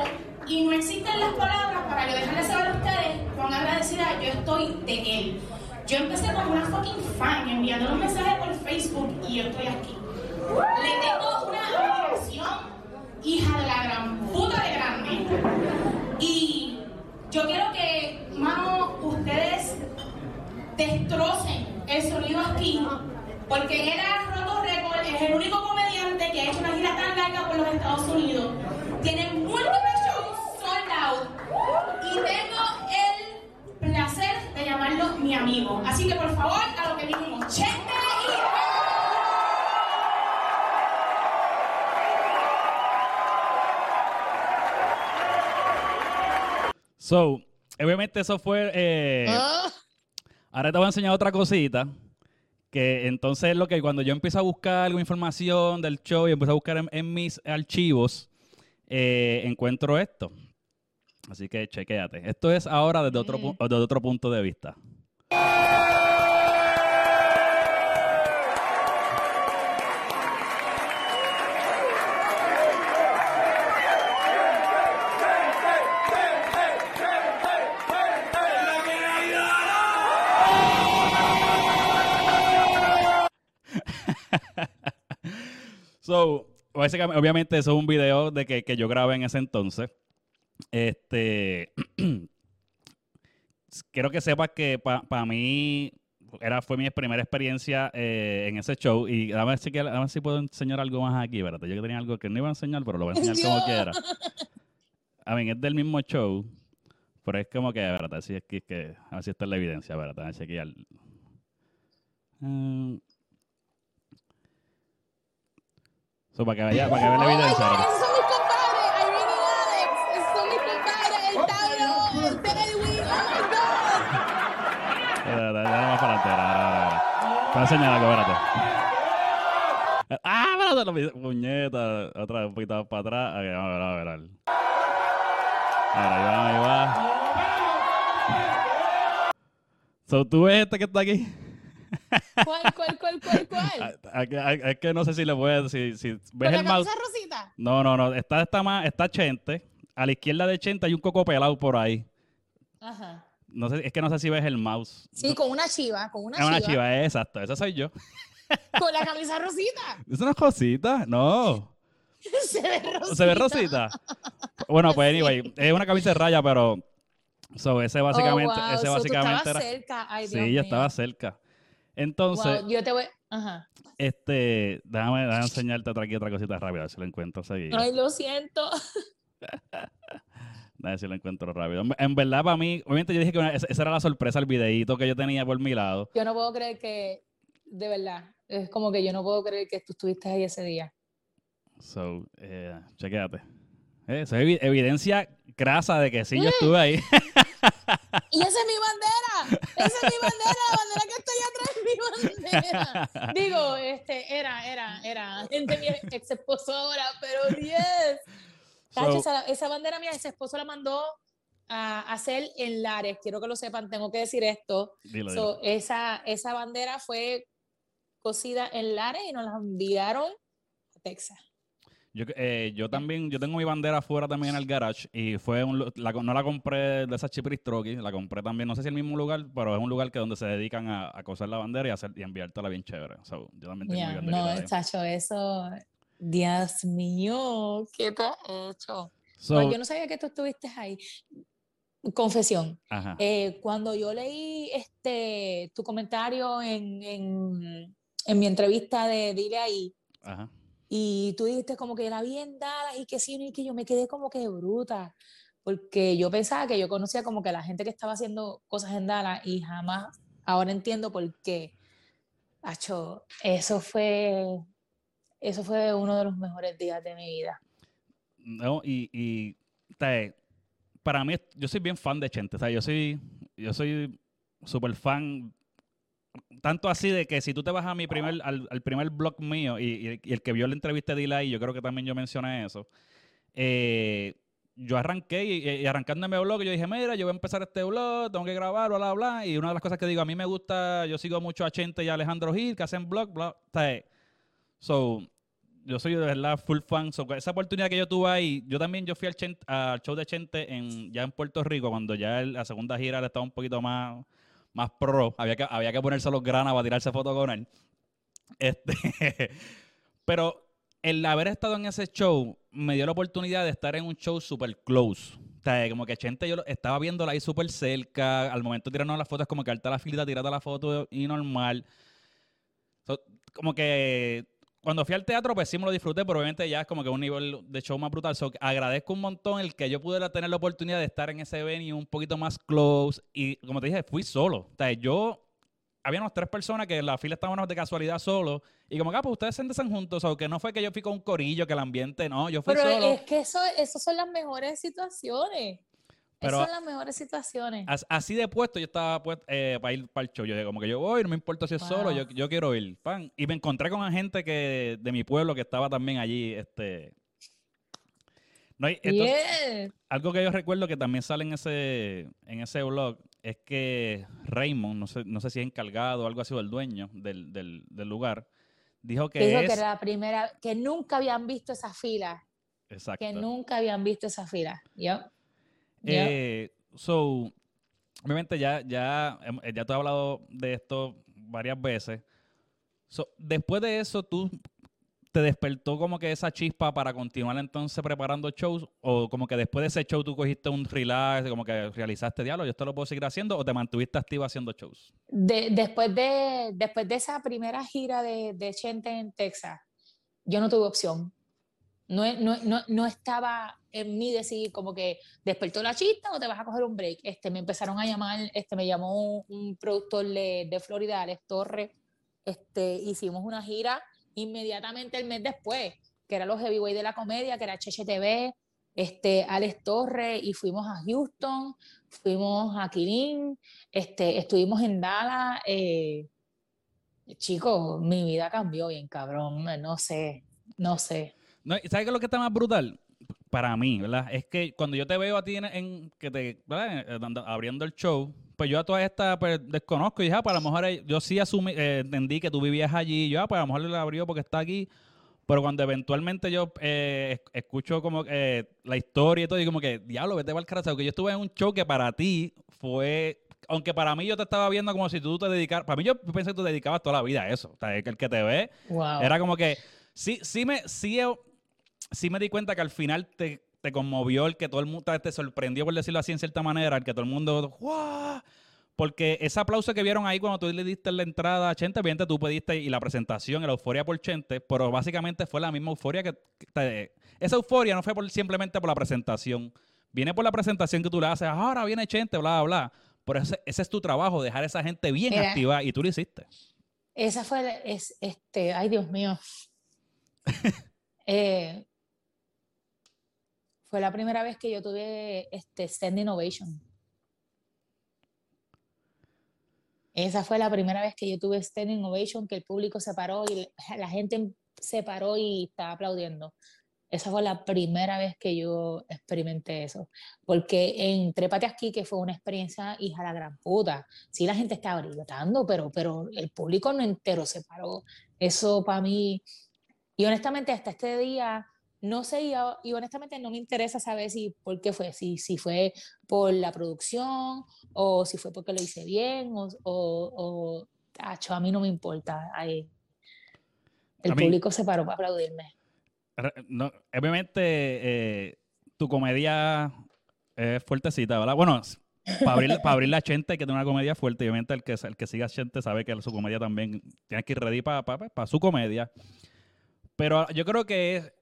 Speaker 3: y no existen las palabras para yo dejarles saber a ustedes cuán agradecida yo estoy de él. Yo empecé como una fucking fan enviando un mensaje por Facebook y yo estoy aquí. Le tengo una admiración, hija de la gran puta de grande. Y yo quiero que, mano, ustedes destrocen el sonido aquí, porque era Roto Record es el único comediante que ha hecho una gira tan larga por los Estados Unidos. Tiene múltiples shows sold out y tengo el placer de llamarlo mi amigo. Así que por favor, a lo que vinimos, Chente y
Speaker 1: So, obviamente eso fue. eh,
Speaker 2: Ah,
Speaker 1: Ahora te voy a enseñar otra cosita. Que entonces es lo que cuando yo empiezo a buscar alguna información del show y empiezo a buscar en, en mis archivos, eh, encuentro esto. Así que chequéate. Esto es ahora desde otro, desde otro punto de vista. So, obviamente eso es un video de que, que yo grabé en ese entonces. Este, quiero que sepas que para mí era, fue mi primera experiencia eh, en ese show y a ver, si, que- ver si puedo enseñar algo más aquí, espérate, yo que tenía algo que no iba a enseñar, pero lo voy a enseñar como
Speaker 2: Dios.
Speaker 1: quiera. A ver, es del mismo show, pero es como que, espérate, si es que, que a ver si está la evidencia, espérate, a chequear. Mm. So, para que vaya, para que vea la evidencia. Te voy a enseñar algo, espérate. Ah, espérate, vi- puñeta. Otra vez, un poquito más para atrás. Ok, vamos a ver, vamos a ver. a ver. Ahí va, ahí va. So, ¿tú ves este que está aquí?
Speaker 2: ¿Cuál, cuál, cuál, cuál, cuál?
Speaker 1: Ah, Es que no sé si le puedes, si, si ves
Speaker 2: ¿Con la
Speaker 1: el mouse.
Speaker 2: rosita?
Speaker 1: No, no, no. Está, está, más, está Chente. A la izquierda de Chente hay un coco pelado por ahí.
Speaker 2: Ajá.
Speaker 1: No sé, es que no sé si ves el mouse.
Speaker 2: Sí, con una chiva, con una
Speaker 1: Es una
Speaker 2: chiva.
Speaker 1: chiva, eh, exacto. Esa soy yo.
Speaker 2: Con la camisa rosita.
Speaker 1: ¿Es una cosita? No.
Speaker 2: Se ve rosita.
Speaker 1: ¿Se ve rosita? Bueno, pues anyway, es una camisa de raya, pero... So, ese básicamente,
Speaker 2: oh, wow.
Speaker 1: ese
Speaker 2: So, tú
Speaker 1: básicamente era...
Speaker 2: cerca. Ay,
Speaker 1: Sí, yo estaba cerca. Entonces,
Speaker 2: Wow, yo te voy. Ajá.
Speaker 1: este, déjame, déjame enseñarte otra, aquí otra cosita rápida, a ver si lo encuentro seguido.
Speaker 2: Ay, lo siento.
Speaker 1: Déjame ver si lo encuentro rápido. En, en verdad, para mí, obviamente yo dije que una- esa, esa era la sorpresa, el videíto que yo tenía por mi lado.
Speaker 2: Yo no puedo creer que, de verdad, es como que yo no puedo creer que tú estuviste ahí ese día.
Speaker 1: So, eh, chequéate. Eh, Eso es evi- evidencia grasa de que sí, yo estuve ahí.
Speaker 2: Y esa es mi bandera, esa es mi bandera, la bandera que estoy atrás es mi bandera. Digo, este, era, era, era, de mi ex esposo ahora, pero yes. Tacho,
Speaker 1: So-
Speaker 2: esa, esa bandera mía, ese esposo la mandó a hacer en Lares, quiero que lo sepan, tengo que decir esto.
Speaker 1: Dilo, dilo.
Speaker 2: So, esa, esa bandera fue cosida en Lares y nos la enviaron a Texas.
Speaker 1: Yo, eh, yo también, yo tengo mi bandera afuera también en el garage y fue un, lu- la, no la compré de esa Troquis, la compré también, no sé si el mismo lugar, pero es un lugar que donde se dedican a, a coser la bandera y, hacer, y enviártela bien chévere. So, yo también tengo
Speaker 2: Ya,
Speaker 1: mi banderita
Speaker 2: no. Chacho, eso, Dios mío, ¿qué te has hecho?
Speaker 1: So,
Speaker 2: yo no sabía que tú estuviste ahí. Confesión. eh, cuando yo leí este tu comentario en, en, en mi entrevista de Dile ahí,
Speaker 1: ajá.
Speaker 2: y tú dijiste como que la vi en Dallas y que sí, y que yo me quedé como que bruta, porque yo pensaba que yo conocía como que la gente que estaba haciendo cosas en Dallas y jamás, ahora entiendo por qué. Acho, eso fue, eso fue uno de los mejores días de mi vida.
Speaker 1: No, y, y sea, para mí, yo soy bien fan de Chente. O sea, yo soy, yo soy súper fan. Tanto así de que si tú te vas a mi primer, al, primer blog mío y, y- el que vio la entrevista de Eli, yo creo que también yo mencioné eso. eh, yo arranqué y, y arrancando mi blog, yo dije, mira, yo voy a empezar este blog, tengo que grabar, bla, bla, bla. Y una de las cosas que digo, a mí me gusta, yo sigo mucho a Chente y a Alejandro Gil, que hacen blog, bla. O sea, so, yo soy de verdad full fan. So, esa oportunidad que yo tuve ahí, yo también yo fui al, Chen- al show de Chente en, ya en Puerto Rico, cuando ya la segunda gira estaba un poquito más, más pro. Había que, había que ponerse los granas para tirarse fotos con él. Este, pero el haber estado en ese show me dio la oportunidad de estar en un show super close. O sea, como que Chente yo estaba viéndola ahí súper cerca. Al momento de tirarnos las fotos, como que alta la filita, tirarte la foto y normal. So, como que cuando fui al teatro, pues sí me lo disfruté, pero obviamente ya es como que un nivel de show más brutal. So, agradezco un montón el que yo pudiera tener la oportunidad de estar en ese venue un poquito más close. Y como te dije, fui solo. O sea, yo, había unas tres personas que en la fila estábamos de casualidad solo. Y como que, ah, pues ustedes se sienten juntos. O que no fue que yo fui con un corillo, que el ambiente, no, yo fui
Speaker 2: Pero
Speaker 1: solo.
Speaker 2: es que eso, eso son las mejores situaciones.
Speaker 1: Pero-
Speaker 2: Esas son las mejores situaciones.
Speaker 1: As- Así de puesto, yo estaba puesto eh, para ir para el show. Yo dije, como que yo voy, no me importa si es solo, yo, yo quiero ir. Pan. Y me encontré con gente que de mi pueblo que estaba también allí. Este. No entonces, algo que yo recuerdo que también sale en ese, en ese blog es que Raymond, no sé, no sé si es encargado o algo así, o el dueño del, del- del lugar, dijo que
Speaker 2: Dijo
Speaker 1: es.
Speaker 2: que era la primera, que nunca habían visto esa fila,
Speaker 1: exacto.
Speaker 2: que nunca habían visto esa fila. Yo, yo,
Speaker 1: Eh, so, obviamente ya, ya, hem- eh, ya te he hablado de esto varias veces. So, después de eso, ¿tú te despertó como que esa chispa para continuar entonces preparando shows? ¿O como que después de ese show tú cogiste un relax, como que realizaste diálogo, yo esto lo puedo seguir haciendo? ¿O te mantuviste activo haciendo shows?
Speaker 2: de- después, de, después de esa primera gira de, de Chente en Texas, yo no tuve opción. No, no, no, no estaba en mí decir como que despertó la chista o te vas a coger un break. Este, me empezaron a llamar, este, me llamó un, productor de, Florida, Alex Torres. Este, hicimos una gira inmediatamente el mes después, que era los heavyweight de la comedia, que era Cheche TV, este, Alex Torres, y fuimos a Houston, fuimos a Kirin, este, estuvimos en Dallas. Eh, chicos, mi vida cambió bien, cabrón. No sé, no sé.
Speaker 1: No, ¿y ¿Sabes qué es lo que está más brutal? Para mí, ¿verdad? Es que cuando yo te veo a ti en, en- que te, ¿verdad? Eh, dando- abriendo el show, pues yo a todas estas pues, desconozco y dije, ah, pues a lo mejor eh, yo sí asumí, eh, entendí que tú vivías allí, y yo, ah, pues a lo mejor le abrió porque está aquí. Pero cuando eventualmente yo eh, es- escucho como eh, la historia y todo, y como que, diablo, vete para el carajo. Que yo estuve en un show que para ti fue. Aunque para mí yo te estaba viendo como si tú te dedicaras. Para mí yo pensé que tú te dedicabas toda la vida a eso. O sea, que el que te ve
Speaker 2: Wow.
Speaker 1: era como que. Sí, sí me, sí, eh, sí me di cuenta que al final te, te conmovió el que todo el mundo te sorprendió, por decirlo así, en cierta manera, el que todo el mundo. ¡guau! Porque ese aplauso que vieron ahí cuando tú le diste la entrada a Chente, evidentemente tú pediste y la presentación, la euforia por Chente, pero básicamente fue la misma euforia que... te- esa euforia no fue por, simplemente por la presentación, viene por la presentación que tú le haces, ahora viene Chente, bla, bla, bla. Pero ese, ese es tu trabajo, dejar a esa gente bien
Speaker 2: Mira.
Speaker 1: activa y tú lo hiciste.
Speaker 2: Esa fue, la- es, este, ay Dios mío. Eh, fue la primera vez que yo tuve este standing ovation. Esa fue la primera vez que yo tuve standing ovation, que el público se paró y la gente se paró y estaba aplaudiendo. Esa fue la primera vez que yo experimenté eso. Porque en Trépate aquí, que fue una experiencia hija de la gran puta. Sí, la gente estaba gritando, pero, pero el público no entero se paró. Eso para mí, y honestamente hasta este día, no sé, y, a- y honestamente no me interesa saber si por qué fue, si, si fue por la producción o si fue porque lo hice bien o, o, o tacho, a mí no me importa. Ay, el
Speaker 1: A mí-
Speaker 2: público se paró para aplaudirme.
Speaker 1: No, obviamente, eh, tu comedia es fuertecita, ¿verdad? Bueno, para abrir, para abrir la Chente hay que tener una comedia fuerte. Obviamente, el que, el que siga a Chente sabe que su comedia también tiene que ir ready para su comedia. Pero yo creo que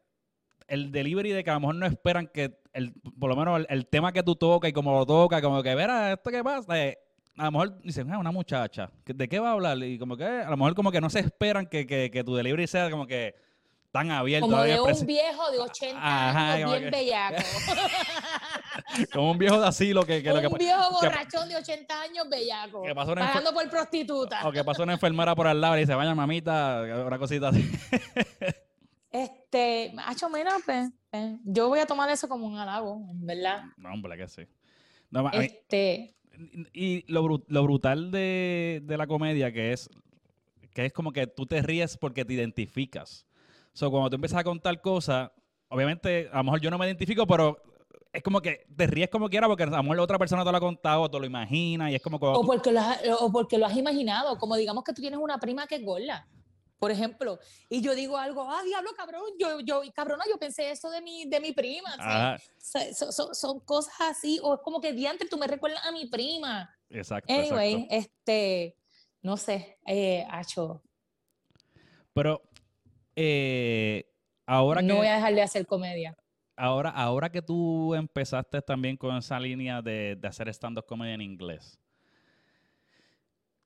Speaker 1: el delivery de que a lo mejor no esperan que, el, por lo menos el, el tema que tú tocas y como lo tocas, como que, verá, ¿esto qué pasa? Eh, a lo mejor dicen, ah, una muchacha, ¿que- ¿de qué va a hablar? Y como que, a lo mejor como que no se esperan que, que, que tu delivery sea como que tan abierto.
Speaker 2: Como de un viejo de 80
Speaker 1: Ajá,
Speaker 2: años,
Speaker 1: como
Speaker 2: bien
Speaker 1: que-
Speaker 2: bellaco.
Speaker 1: como un viejo de asilo que, que lo que
Speaker 2: un viejo
Speaker 1: que-
Speaker 2: borrachón de 80 años bellaco.
Speaker 1: que pasó enfer-
Speaker 2: Pagando por prostituta.
Speaker 1: o que pasó una enfermera por al lado y dice, vaya mamita, una cosita así.
Speaker 2: Este, hacho, mira, pues, eh, yo voy a tomar eso como un halago, verdad.
Speaker 1: No, hombre, que sí. No, mí-
Speaker 2: Este,
Speaker 1: y lo, lo brutal de, de la comedia que es que es como que tú te ríes porque te identificas. So, cuando tú empiezas a contar cosas, obviamente, a lo mejor yo no me identifico, pero es como que te ríes como quiera porque a lo mejor la otra persona te lo ha contado, te lo imagina y es como
Speaker 2: o porque, lo has, o porque lo has imaginado, como digamos que tú tienes una prima que es gorda, por ejemplo, y yo digo algo, ah, diablo, cabrón, yo, yo, cabrona, yo pensé eso de mi, de mi prima, so- son cosas así, o es como que diantre, tú me recuerdas a mi prima.
Speaker 1: exacto,
Speaker 2: Anyway,
Speaker 1: exacto.
Speaker 2: este, no sé, eh, hacho,
Speaker 1: Pero eh, ahora
Speaker 2: no
Speaker 1: que
Speaker 2: voy a dejar de hacer comedia.
Speaker 1: ahora, ahora que tú empezaste también con esa línea de, de hacer stand-up comedy en inglés,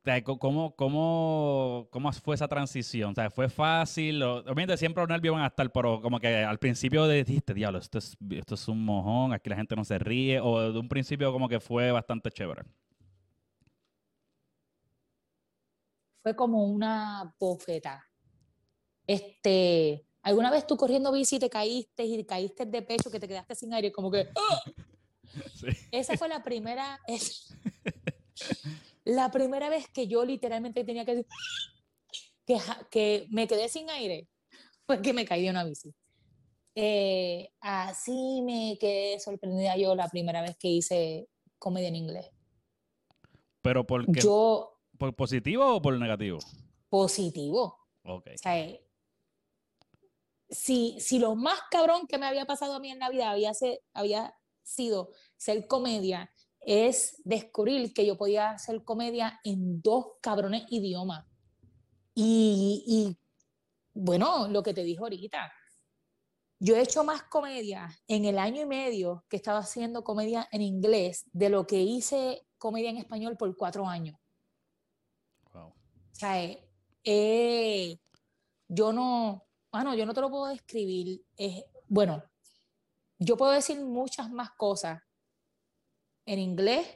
Speaker 1: sea, ¿cómo, cómo, ¿cómo fue esa transición? O sea, ¿fue fácil? O- Obviamente siempre los nervios van a estar, pero como que al principio dijiste, diablo, esto es, esto es un mojón, aquí la gente no se ríe, o de un principio como que fue bastante chévere.
Speaker 2: fue como una bofeta. Este, ¿alguna vez tú corriendo bici te caíste y caíste de pecho que te quedaste sin aire? Como que, ¡ah!
Speaker 1: Sí.
Speaker 2: esa fue la primera, es, la primera vez que yo literalmente tenía que decir que, que me quedé sin aire, fue que me caí de una bici. Eh, así me quedé sorprendida yo la primera vez que hice comedia en inglés.
Speaker 1: Pero porque,
Speaker 2: Yo,
Speaker 1: ¿por positivo o por negativo?
Speaker 2: positivo.
Speaker 1: Ok.
Speaker 2: O sea, eh, si, si lo más cabrón que me había pasado a mí en la vida había, se- había sido ser comedia, es descubrir que yo podía hacer comedia en dos cabrones idiomas. Y, y, bueno, lo que te dije ahorita, yo he hecho más comedia en el año y medio que estaba haciendo comedia en inglés de lo que hice comedia en español por cuatro años.
Speaker 1: Wow.
Speaker 2: O sea, eh, eh, yo no, bueno, yo no te lo puedo describir. Es, bueno, yo puedo decir muchas más cosas en inglés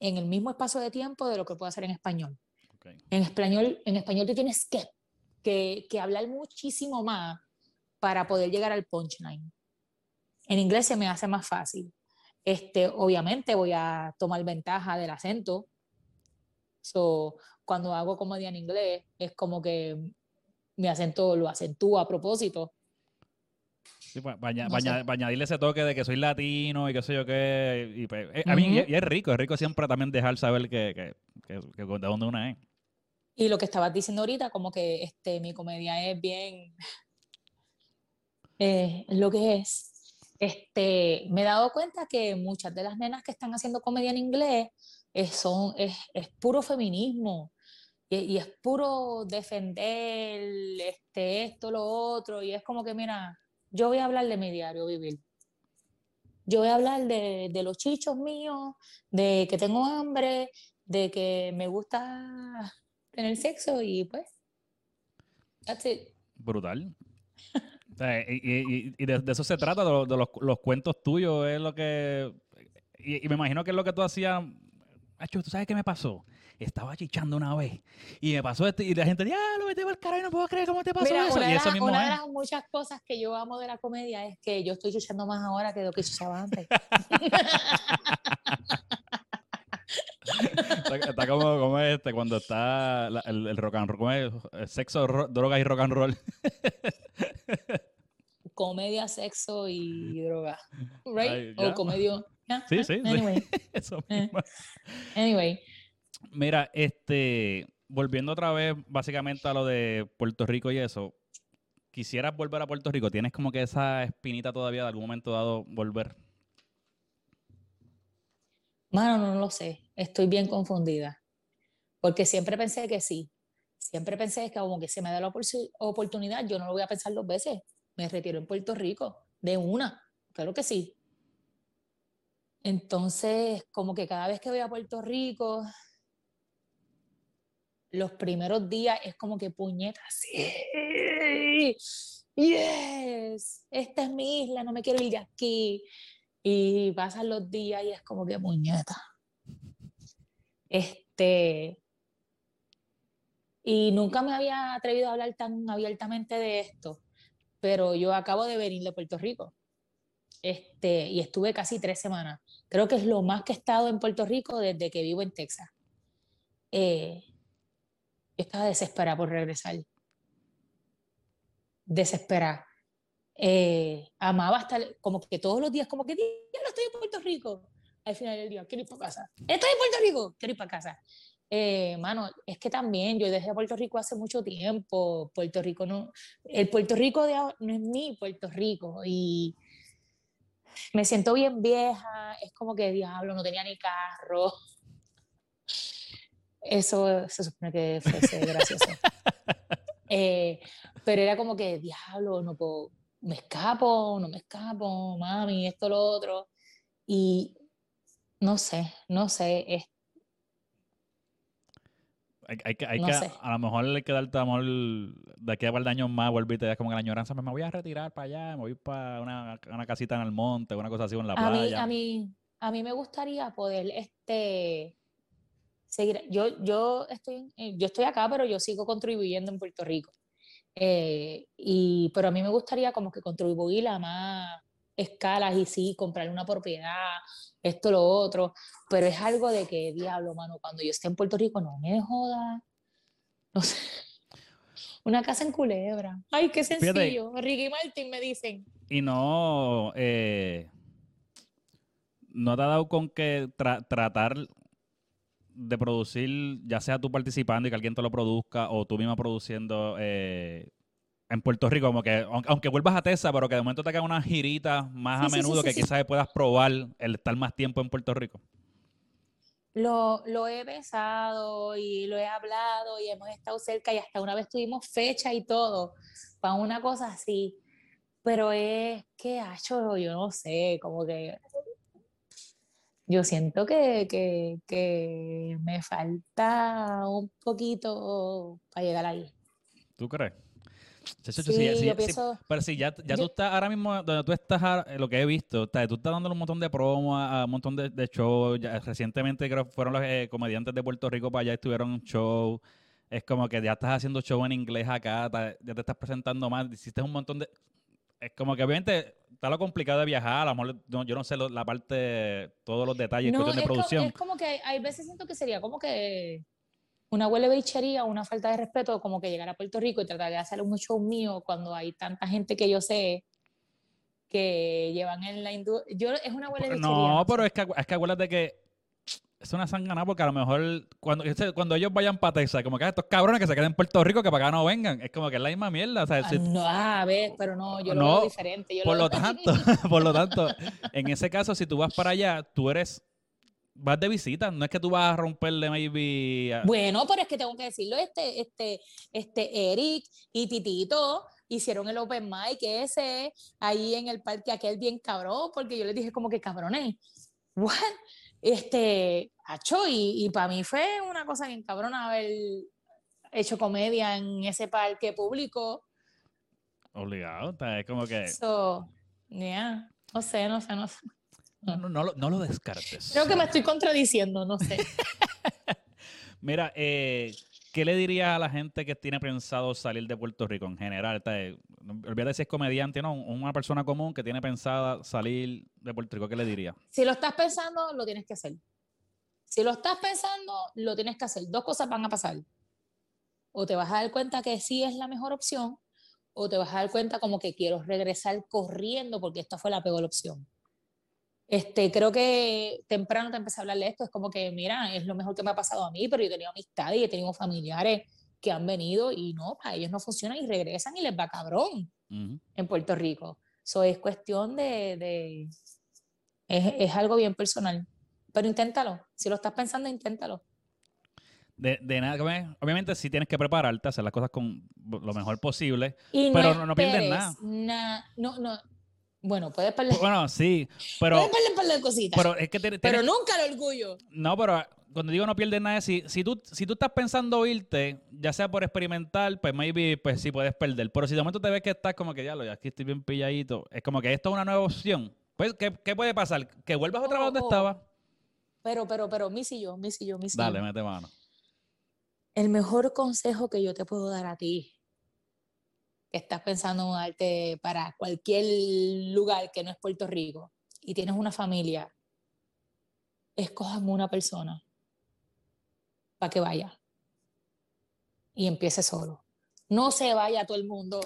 Speaker 2: en el mismo espacio de tiempo de lo que puedo hacer en español.
Speaker 1: ok.
Speaker 2: En español, en español tú tienes que, que, que hablar muchísimo más para poder llegar al punchline. En inglés se me hace más fácil. Este, obviamente voy a tomar ventaja del acento. So, cuando hago comedia en inglés, es como que mi acento lo acentúa a propósito.
Speaker 1: Sí, pa- pa aña-
Speaker 2: No
Speaker 1: pa añadirle ese toque de que soy latino y qué sé yo qué. Y, pues, eh, a mí, y- y es rico, es rico siempre también dejar saber que, que, que- que de dónde uno es.
Speaker 2: Y lo que estabas diciendo ahorita, como que este, mi comedia es bien eh, lo que es. Este, me he dado cuenta que muchas de las nenas que están haciendo comedia en inglés es, son, es, es puro feminismo y, y es puro defender este, esto, lo otro. Y es como que, mira, yo voy a hablar de mi diario vivir. Yo voy a hablar de, de los chichos míos, de que tengo hambre, de que me gusta tener sexo y pues, that's it.
Speaker 1: Brutal. Y de, eso se trata, de, lo- de los, los cuentos tuyos, es lo que... Y, y me imagino que es lo que tú hacías... Acho, ¿tú sabes qué me pasó? Estaba chichando una vez y me pasó esto y la gente, diablo, vete el carajo, no puedo creer cómo te pasó
Speaker 2: Mira,
Speaker 1: eso.
Speaker 2: una,
Speaker 1: Y
Speaker 2: de
Speaker 1: eso
Speaker 2: las,
Speaker 1: mismo
Speaker 2: una de las muchas cosas que yo amo de la comedia es que yo estoy chuchando más ahora que lo que chuchaba antes.
Speaker 1: Está, está como, como este, cuando está la- el, el rock and roll, sexo, ro- droga y rock and roll.
Speaker 2: comedia, sexo y droga. Right?
Speaker 1: Ay,
Speaker 2: o comedia. yeah,
Speaker 1: Sí, sí, sí.
Speaker 2: Anyway,
Speaker 1: Eso
Speaker 2: Eh.
Speaker 1: mismo.
Speaker 2: anyway.
Speaker 1: Mira, este, volviendo otra vez básicamente a lo de Puerto Rico y eso, quisieras volver a Puerto Rico, tienes como que esa espinita todavía de algún momento dado volver.
Speaker 2: Mano, no lo sé. Estoy bien confundida. Porque siempre pensé que sí. Siempre pensé que como que se me da la opor- oportunidad, yo no lo voy a pensar dos veces. Me retiro en Puerto Rico, de una. Claro que sí. Entonces, como que cada vez que voy a Puerto Rico, los primeros días es como que puñetas. Sí, yes, esta es mi isla, no me quiero ir de aquí. Y pasan los días y es como que puñeta. Este. Y nunca me había atrevido a hablar tan abiertamente de esto, pero yo acabo de venir de Puerto Rico. Este, y estuve casi tres semanas. Creo que es lo más que he estado en Puerto Rico desde que vivo en Texas. Eh, estaba desesperada por regresar. Desesperada. Eh, amaba estar como que todos los días, como que ya no estoy en Puerto Rico. Al final del día, quiero ir para casa. Estoy en Puerto Rico, quiero ir para casa. Eh, mano, es que también yo dejé Puerto Rico hace mucho tiempo. Puerto Rico no, el Puerto Rico de ahora no es mi Puerto Rico y me siento bien vieja. Es como que diablo, no tenía ni carro. Eso se supone que fuese gracioso. Eh, pero era como que diablo, no puedo, me escapo, no me escapo, mami, esto, lo otro. Y no sé, no sé, es
Speaker 1: Hay, hay que, hay
Speaker 2: No
Speaker 1: que-
Speaker 2: sé.
Speaker 1: a lo mejor hay que darte amor de aquí a par de años más, vuelve y te das como que la añoranza, me voy a retirar para allá, me voy para una, una casita en el monte, una cosa así en la
Speaker 2: A mí, a mí, a mí me gustaría poder este, seguir. Yo, yo, estoy, eh, yo estoy acá, pero yo sigo contribuyendo en Puerto Rico. Eh, y, pero a mí me gustaría como que contribuir a más escalas y sí, comprar una propiedad, esto, lo otro. Pero es algo de que, diablo, mano, cuando yo esté en Puerto Rico, no me joda. No sé. Una casa en Culebra. Ay, qué
Speaker 1: Fíjate.
Speaker 2: sencillo. Ricky Martin me dicen.
Speaker 1: Y no, eh, no te ha dado con que tra- tratar de producir, ya sea tú participando y que alguien te lo produzca o tú misma produciendo eh, en Puerto Rico, como que aunque, vuelvas a Tesa, pero que de momento te hagan unas giritas más
Speaker 2: Sí,
Speaker 1: a
Speaker 2: sí,
Speaker 1: menudo
Speaker 2: sí,
Speaker 1: que quizás puedas probar el estar más tiempo en Puerto Rico.
Speaker 2: Lo, lo he besado y lo he hablado y hemos estado cerca y hasta una vez tuvimos fecha y todo para una cosa así. Pero es que, hecho yo no sé, como que yo siento que, que, que me falta un poquito para llegar ahí.
Speaker 1: ¿Tú crees?
Speaker 2: Sí,
Speaker 1: sí, sí,
Speaker 2: yo pienso,
Speaker 1: Pero sí, ya, ya tú estás ahora mismo donde tú estás, eh, lo que he visto, tú estás dándole un montón de promo a, un montón de, de shows. ya recientemente creo que fueron los eh, comediantes de Puerto Rico para allá, estuvieron en un show. Es como que ya estás haciendo show en inglés acá, ya te estás presentando más, hiciste un montón de... Es como que obviamente está lo complicado de viajar, a lo mejor no- yo no sé lo- la parte, todos los detalles,
Speaker 2: no,
Speaker 1: cuestión de
Speaker 2: es, co-
Speaker 1: producción.
Speaker 2: es como que hay veces siento que sería como que una huele bichería, una falta de respeto, como que llegar a Puerto Rico y tratar de hacer un show mío cuando hay tanta gente que yo sé que llevan en la industria. Yo es una huele bichería.
Speaker 1: No, pero es que, es que acuérdate que es una sangana porque a lo mejor cuando, cuando ellos vayan para Texas, como que "Ah, estos cabrones que se queden en Puerto Rico que para acá no vengan. Es como que es la misma mierda. O sea,
Speaker 2: Ah,
Speaker 1: si-
Speaker 2: no, a ver, pero no, yo lo
Speaker 1: No,
Speaker 2: veo diferente. Yo
Speaker 1: por
Speaker 2: lo
Speaker 1: lo tanto, por lo tanto, en ese caso, si tú vas para allá, tú eres, vas de visita, no es que tú vas a romperle maybe...
Speaker 2: Bueno, pero es que tengo que decirlo, este, este, este Eric y Titito hicieron el open mic ese ahí en el parque aquel bien cabrón, porque yo les dije como que cabrones, what? Este, acho, y, y para mí fue una cosa bien cabrona haber hecho comedia en ese parque público.
Speaker 1: Obligado, es como que...
Speaker 2: So, yeah, no sé, no sé, no sé.
Speaker 1: No, no, lo- no lo descartes.
Speaker 2: Creo que me estoy contradiciendo, no sé.
Speaker 1: Mira, eh, ¿qué le dirías a la gente que tiene pensado salir de Puerto Rico en general? Eh, Olvídate si es comediante, ¿no? Una persona común que tiene pensada salir de Puerto Rico, ¿qué le diría?
Speaker 2: Si lo estás pensando, lo tienes que hacer. Si lo estás pensando, lo tienes que hacer. Dos cosas van a pasar. O te vas a dar cuenta que sí es la mejor opción, o te vas a dar cuenta como que quiero regresar corriendo porque esta fue la peor opción. Este, creo que temprano te empecé a hablar de esto. Es como que, mira, es lo mejor que me ha pasado a mí, pero yo he tenido amistades y he tenido familiares que han venido y no, para ellos no funciona y regresan y les va cabrón
Speaker 1: Ujú.
Speaker 2: en Puerto Rico. Eso es cuestión de... de- es, es algo bien personal. Pero inténtalo. Si lo estás pensando, inténtalo.
Speaker 1: De, de nada, obviamente si tienes que prepararte, hacer las cosas con lo mejor posible.
Speaker 2: Y
Speaker 1: Pero no- no pierdes
Speaker 2: esperes
Speaker 1: nada.
Speaker 2: na- no, no. Bueno, puedes perder,
Speaker 1: Bueno, sí, pero,
Speaker 2: puedes perder un par de cositas.
Speaker 1: pero es que te-
Speaker 2: pero nunca el orgullo.
Speaker 1: No, pero cuando digo no pierdes nada, si, si, tú, si tú estás pensando irte, ya sea por experimentar, pues maybe pues sí puedes perder. Pero si de momento te ves que estás como que ya lo, ya aquí estoy bien pilladito, es como que esto es una nueva opción. Pues, ¿qué, qué puede pasar? Que vuelvas otra vez
Speaker 2: Oh,
Speaker 1: donde
Speaker 2: oh.
Speaker 1: estaba.
Speaker 2: Pero, pero, pero, Missy y yo, Missy y yo, Missy y
Speaker 1: Dale,
Speaker 2: yo.
Speaker 1: mete mano.
Speaker 2: El mejor consejo que yo te puedo dar a ti, que estás pensando en mudarte para cualquier lugar que no es Puerto Rico y tienes una familia, escojan una persona para que vaya y empiece solo. No se vaya todo el mundo.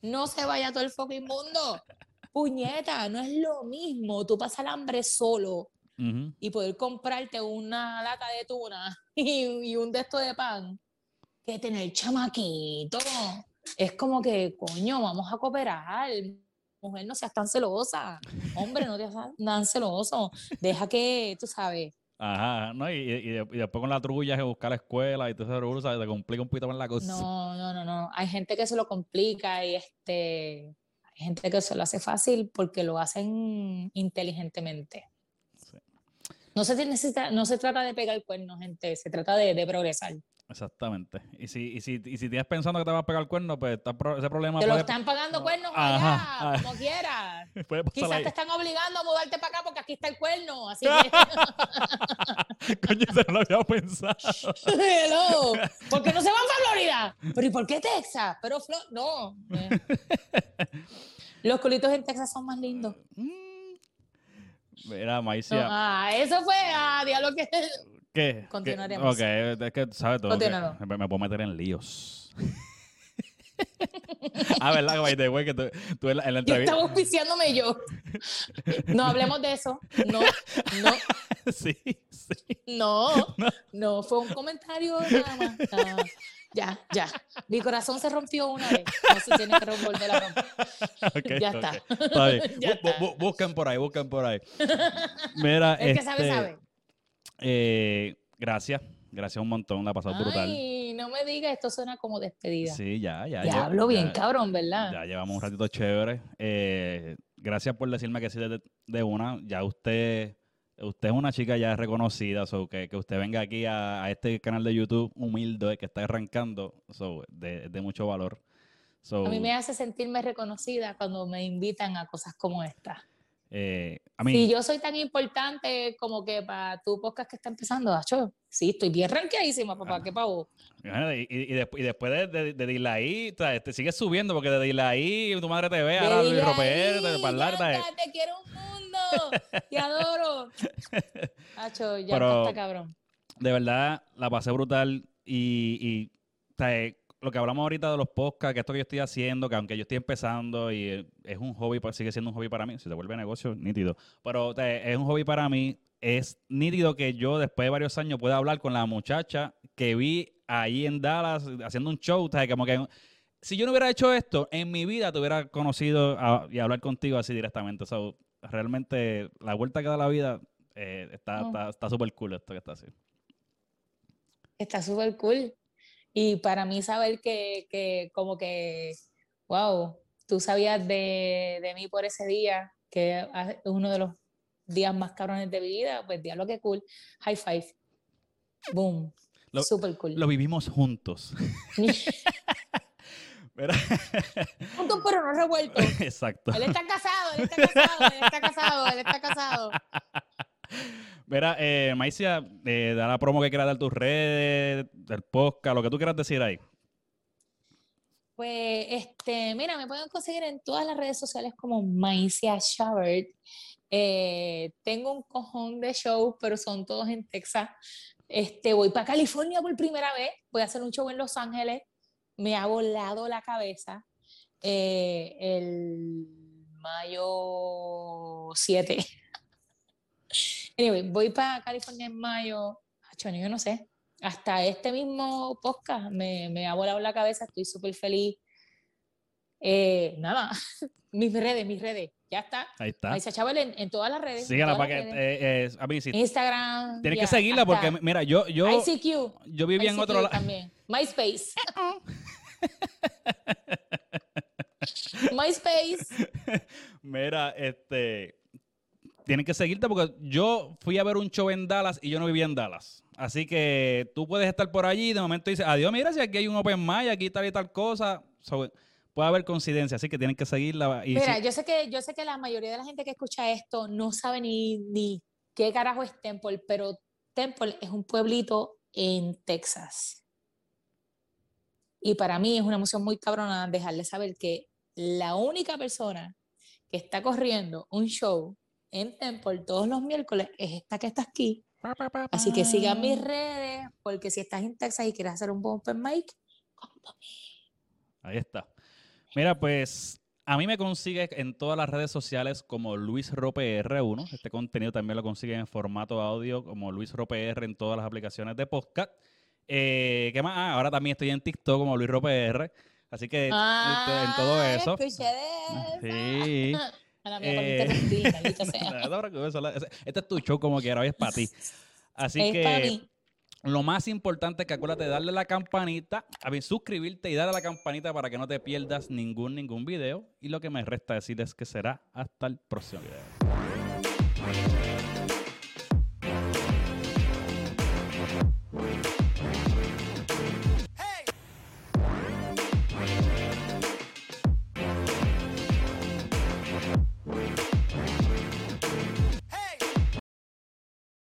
Speaker 2: No se vaya todo el fucking mundo. Puñeta, no es lo mismo. Tú pasas el hambre solo y poder comprarte una lata de tuna y, y un de estos de pan que tener chamaquito. Es como que, coño, vamos a cooperar. Mujer, no seas tan celosa. Hombre, no seas tan celoso. Deja que, tú sabes,
Speaker 1: Ajá, ¿no? Y, y- y de- y después con la trulla que buscar la escuela y todo eso, ¿sabes? Te complica un poquito más la cosa.
Speaker 2: no, no, no, no. Hay gente que se lo complica y este, hay gente que se lo hace fácil porque lo hacen inteligentemente.
Speaker 1: Sí.
Speaker 2: No se, necesita, no se trata de pegar cuernos, gente, se trata de, de progresar.
Speaker 1: Exactamente. Y si, y, si, y si tienes pensando que te vas a pegar el cuerno, pues está pro- ese problema
Speaker 2: Te lo están pagando cuernos allá,
Speaker 1: ajá.
Speaker 2: como quieras. Quizás
Speaker 1: ahí.
Speaker 2: te están obligando a mudarte para acá porque aquí está el cuerno. Así que,
Speaker 1: Coño, eso no lo había pensado.
Speaker 2: hello. ¿Por qué no se van para Florida? ¿Pero y por qué Texas? Pero Flo- no. eh. Los culitos en Texas son más lindos.
Speaker 1: Mm. Mira,
Speaker 2: No,
Speaker 1: Maicia.
Speaker 2: ah, eso fue a diablo que.
Speaker 1: ¿Qué?
Speaker 2: continuaremos.
Speaker 1: Ok, es que, ¿sabes? Todo
Speaker 2: Continúalo.
Speaker 1: me, me puedo meter en líos. ah, ¿verdad? By the way, que tú, tú en la, en la
Speaker 2: Yo
Speaker 1: entrevista...
Speaker 2: estaba auspiciándome yo. No hablemos de eso. No, no,
Speaker 1: sí, sí.
Speaker 2: no, no. Fue un comentario nada más. nada más. Ya, ya. Mi corazón se rompió una vez. No se tiene que volver a romper.
Speaker 1: Ok,
Speaker 2: Ya
Speaker 1: ok.
Speaker 2: está.
Speaker 1: Está bien.
Speaker 2: Ya está.
Speaker 1: bu- busquen por ahí, busquen por ahí. Mira,
Speaker 2: El que sabe,
Speaker 1: este,
Speaker 2: sabe.
Speaker 1: Eh, gracias. Gracias un montón. La pasó brutal.
Speaker 2: Ay, no me digas, esto suena como despedida.
Speaker 1: Sí, ya, ya.
Speaker 2: ya
Speaker 1: ya-
Speaker 2: hablo bien,
Speaker 1: ya-
Speaker 2: cabrón, ¿verdad?
Speaker 1: Ya llevamos un ratito chévere. Eh, gracias por decirme que sí de, de una. Ya usted, usted es una chica ya reconocida, so que, que usted venga aquí a, a este canal de YouTube humilde que está arrancando, so, de, de mucho valor. So,
Speaker 2: A mí me hace sentirme reconocida cuando me invitan a cosas como esta.
Speaker 1: Eh,
Speaker 2: Si yo soy tan importante como que para tu podcast que está empezando, Acho, sí, estoy bien ranqueadísima, papá, qué pavo.
Speaker 1: Y, y, después, y después de, de, de te sigues subiendo porque de dile ahí, tu madre te ve, ahora Luis Roper, de hablar,
Speaker 2: ya, te quiero un mundo, te adoro. Acho, ya
Speaker 1: Pero-
Speaker 2: está cabrón.
Speaker 1: de verdad la pasé brutal y, y, eh, lo que hablamos ahorita de los podcasts, que esto que yo estoy haciendo, que aunque yo estoy empezando y eh, es un hobby, pues sigue siendo un hobby para mí, si se vuelve negocio, nítido. Pero o sea, es un hobby para mí, es nítido que yo después de varios años pueda hablar con la muchacha que vi ahí en Dallas haciendo un show, o sea, como que si yo no hubiera hecho esto, en mi vida te hubiera conocido a- y hablar contigo así directamente. So, realmente la vuelta que da la vida eh, está
Speaker 2: Oh.
Speaker 1: está- está súper cool esto que está así.
Speaker 2: Está súper cool. Y para mí saber que, que como que, wow, tú sabías de, de mí por ese día, que es uno de los días más cabrones de mi vida, pues diablo que cool. High five. Boom.
Speaker 1: Lo-
Speaker 2: Súper cool.
Speaker 1: Lo vivimos juntos.
Speaker 2: Juntos pero no revueltos.
Speaker 1: Exacto.
Speaker 2: Él está casado, él está casado, él está casado, él está casado.
Speaker 1: Mira, eh, Maicia, eh, da la promo que quieras dar tus redes, del podcast, lo que tú quieras decir ahí.
Speaker 2: Pues, este, mira, me pueden conseguir en todas las redes sociales como Maicia Shabert. Eh, tengo un cojón de shows, pero son todos en Texas. Este, voy para California por primera vez. Voy a hacer un show en Los Ángeles. Me ha volado la cabeza. Eh, el mayo 7. Anyway, voy para California en mayo. Acho, yo no sé. Hasta este mismo podcast me, me ha volado la cabeza. Estoy súper feliz. Eh, nada, mis redes, mis redes. Ya está.
Speaker 1: Ahí está.
Speaker 2: Maisa Chaval en, en todas las redes.
Speaker 1: Sígala para que. eh, eh, a mí sí.
Speaker 2: Instagram.
Speaker 1: Tienes que seguirla porque, mira, yo, yo,
Speaker 2: ICQ.
Speaker 1: yo viví en otro lado.
Speaker 2: también. MySpace. MySpace.
Speaker 1: Mira, este. Tienen que seguirte porque yo fui a ver un show en Dallas y yo no vivía en Dallas. Así que tú puedes estar por allí y de momento dices, adiós, mira, si aquí hay un open mic, aquí tal y tal cosa. So, puede haber coincidencia, así que tienen que seguirla. Y
Speaker 2: Mira,
Speaker 1: sí-
Speaker 2: yo sé que yo sé que la mayoría de la gente que escucha esto no sabe ni, ni qué carajo es Temple, pero Temple es un pueblito en Texas. Y para mí es una emoción muy cabrona dejarle saber que la única persona que está corriendo un show en Temple todos los miércoles es esta que está aquí. Así que sigan mis redes, porque si estás en Texas y quieres hacer un open mic,
Speaker 1: Ahí está. Mira, pues a mí me consigues en todas las redes sociales como Luis Rope R1. Este contenido también lo consigues en formato audio como Luis Rope R en todas las aplicaciones de podcast. Eh, ¿Qué más? Ah, ahora también estoy en TikTok como Luis Rope R. Así que este, en todo
Speaker 2: Ah,
Speaker 1: eso.
Speaker 2: escuché de
Speaker 1: Sí.
Speaker 2: esa. A la mía, por
Speaker 1: Eh,
Speaker 2: interrumpir, maldita sea.
Speaker 1: Ese- Este es tu show como quiera, hoy es para ti. Así
Speaker 2: Es para
Speaker 1: que
Speaker 2: mí.
Speaker 1: lo más importante es que acuérdate de darle la campanita, a suscribirte y darle a la campanita para que no te pierdas ningún, ningún video. Y lo que me resta decir es que será hasta el próximo video.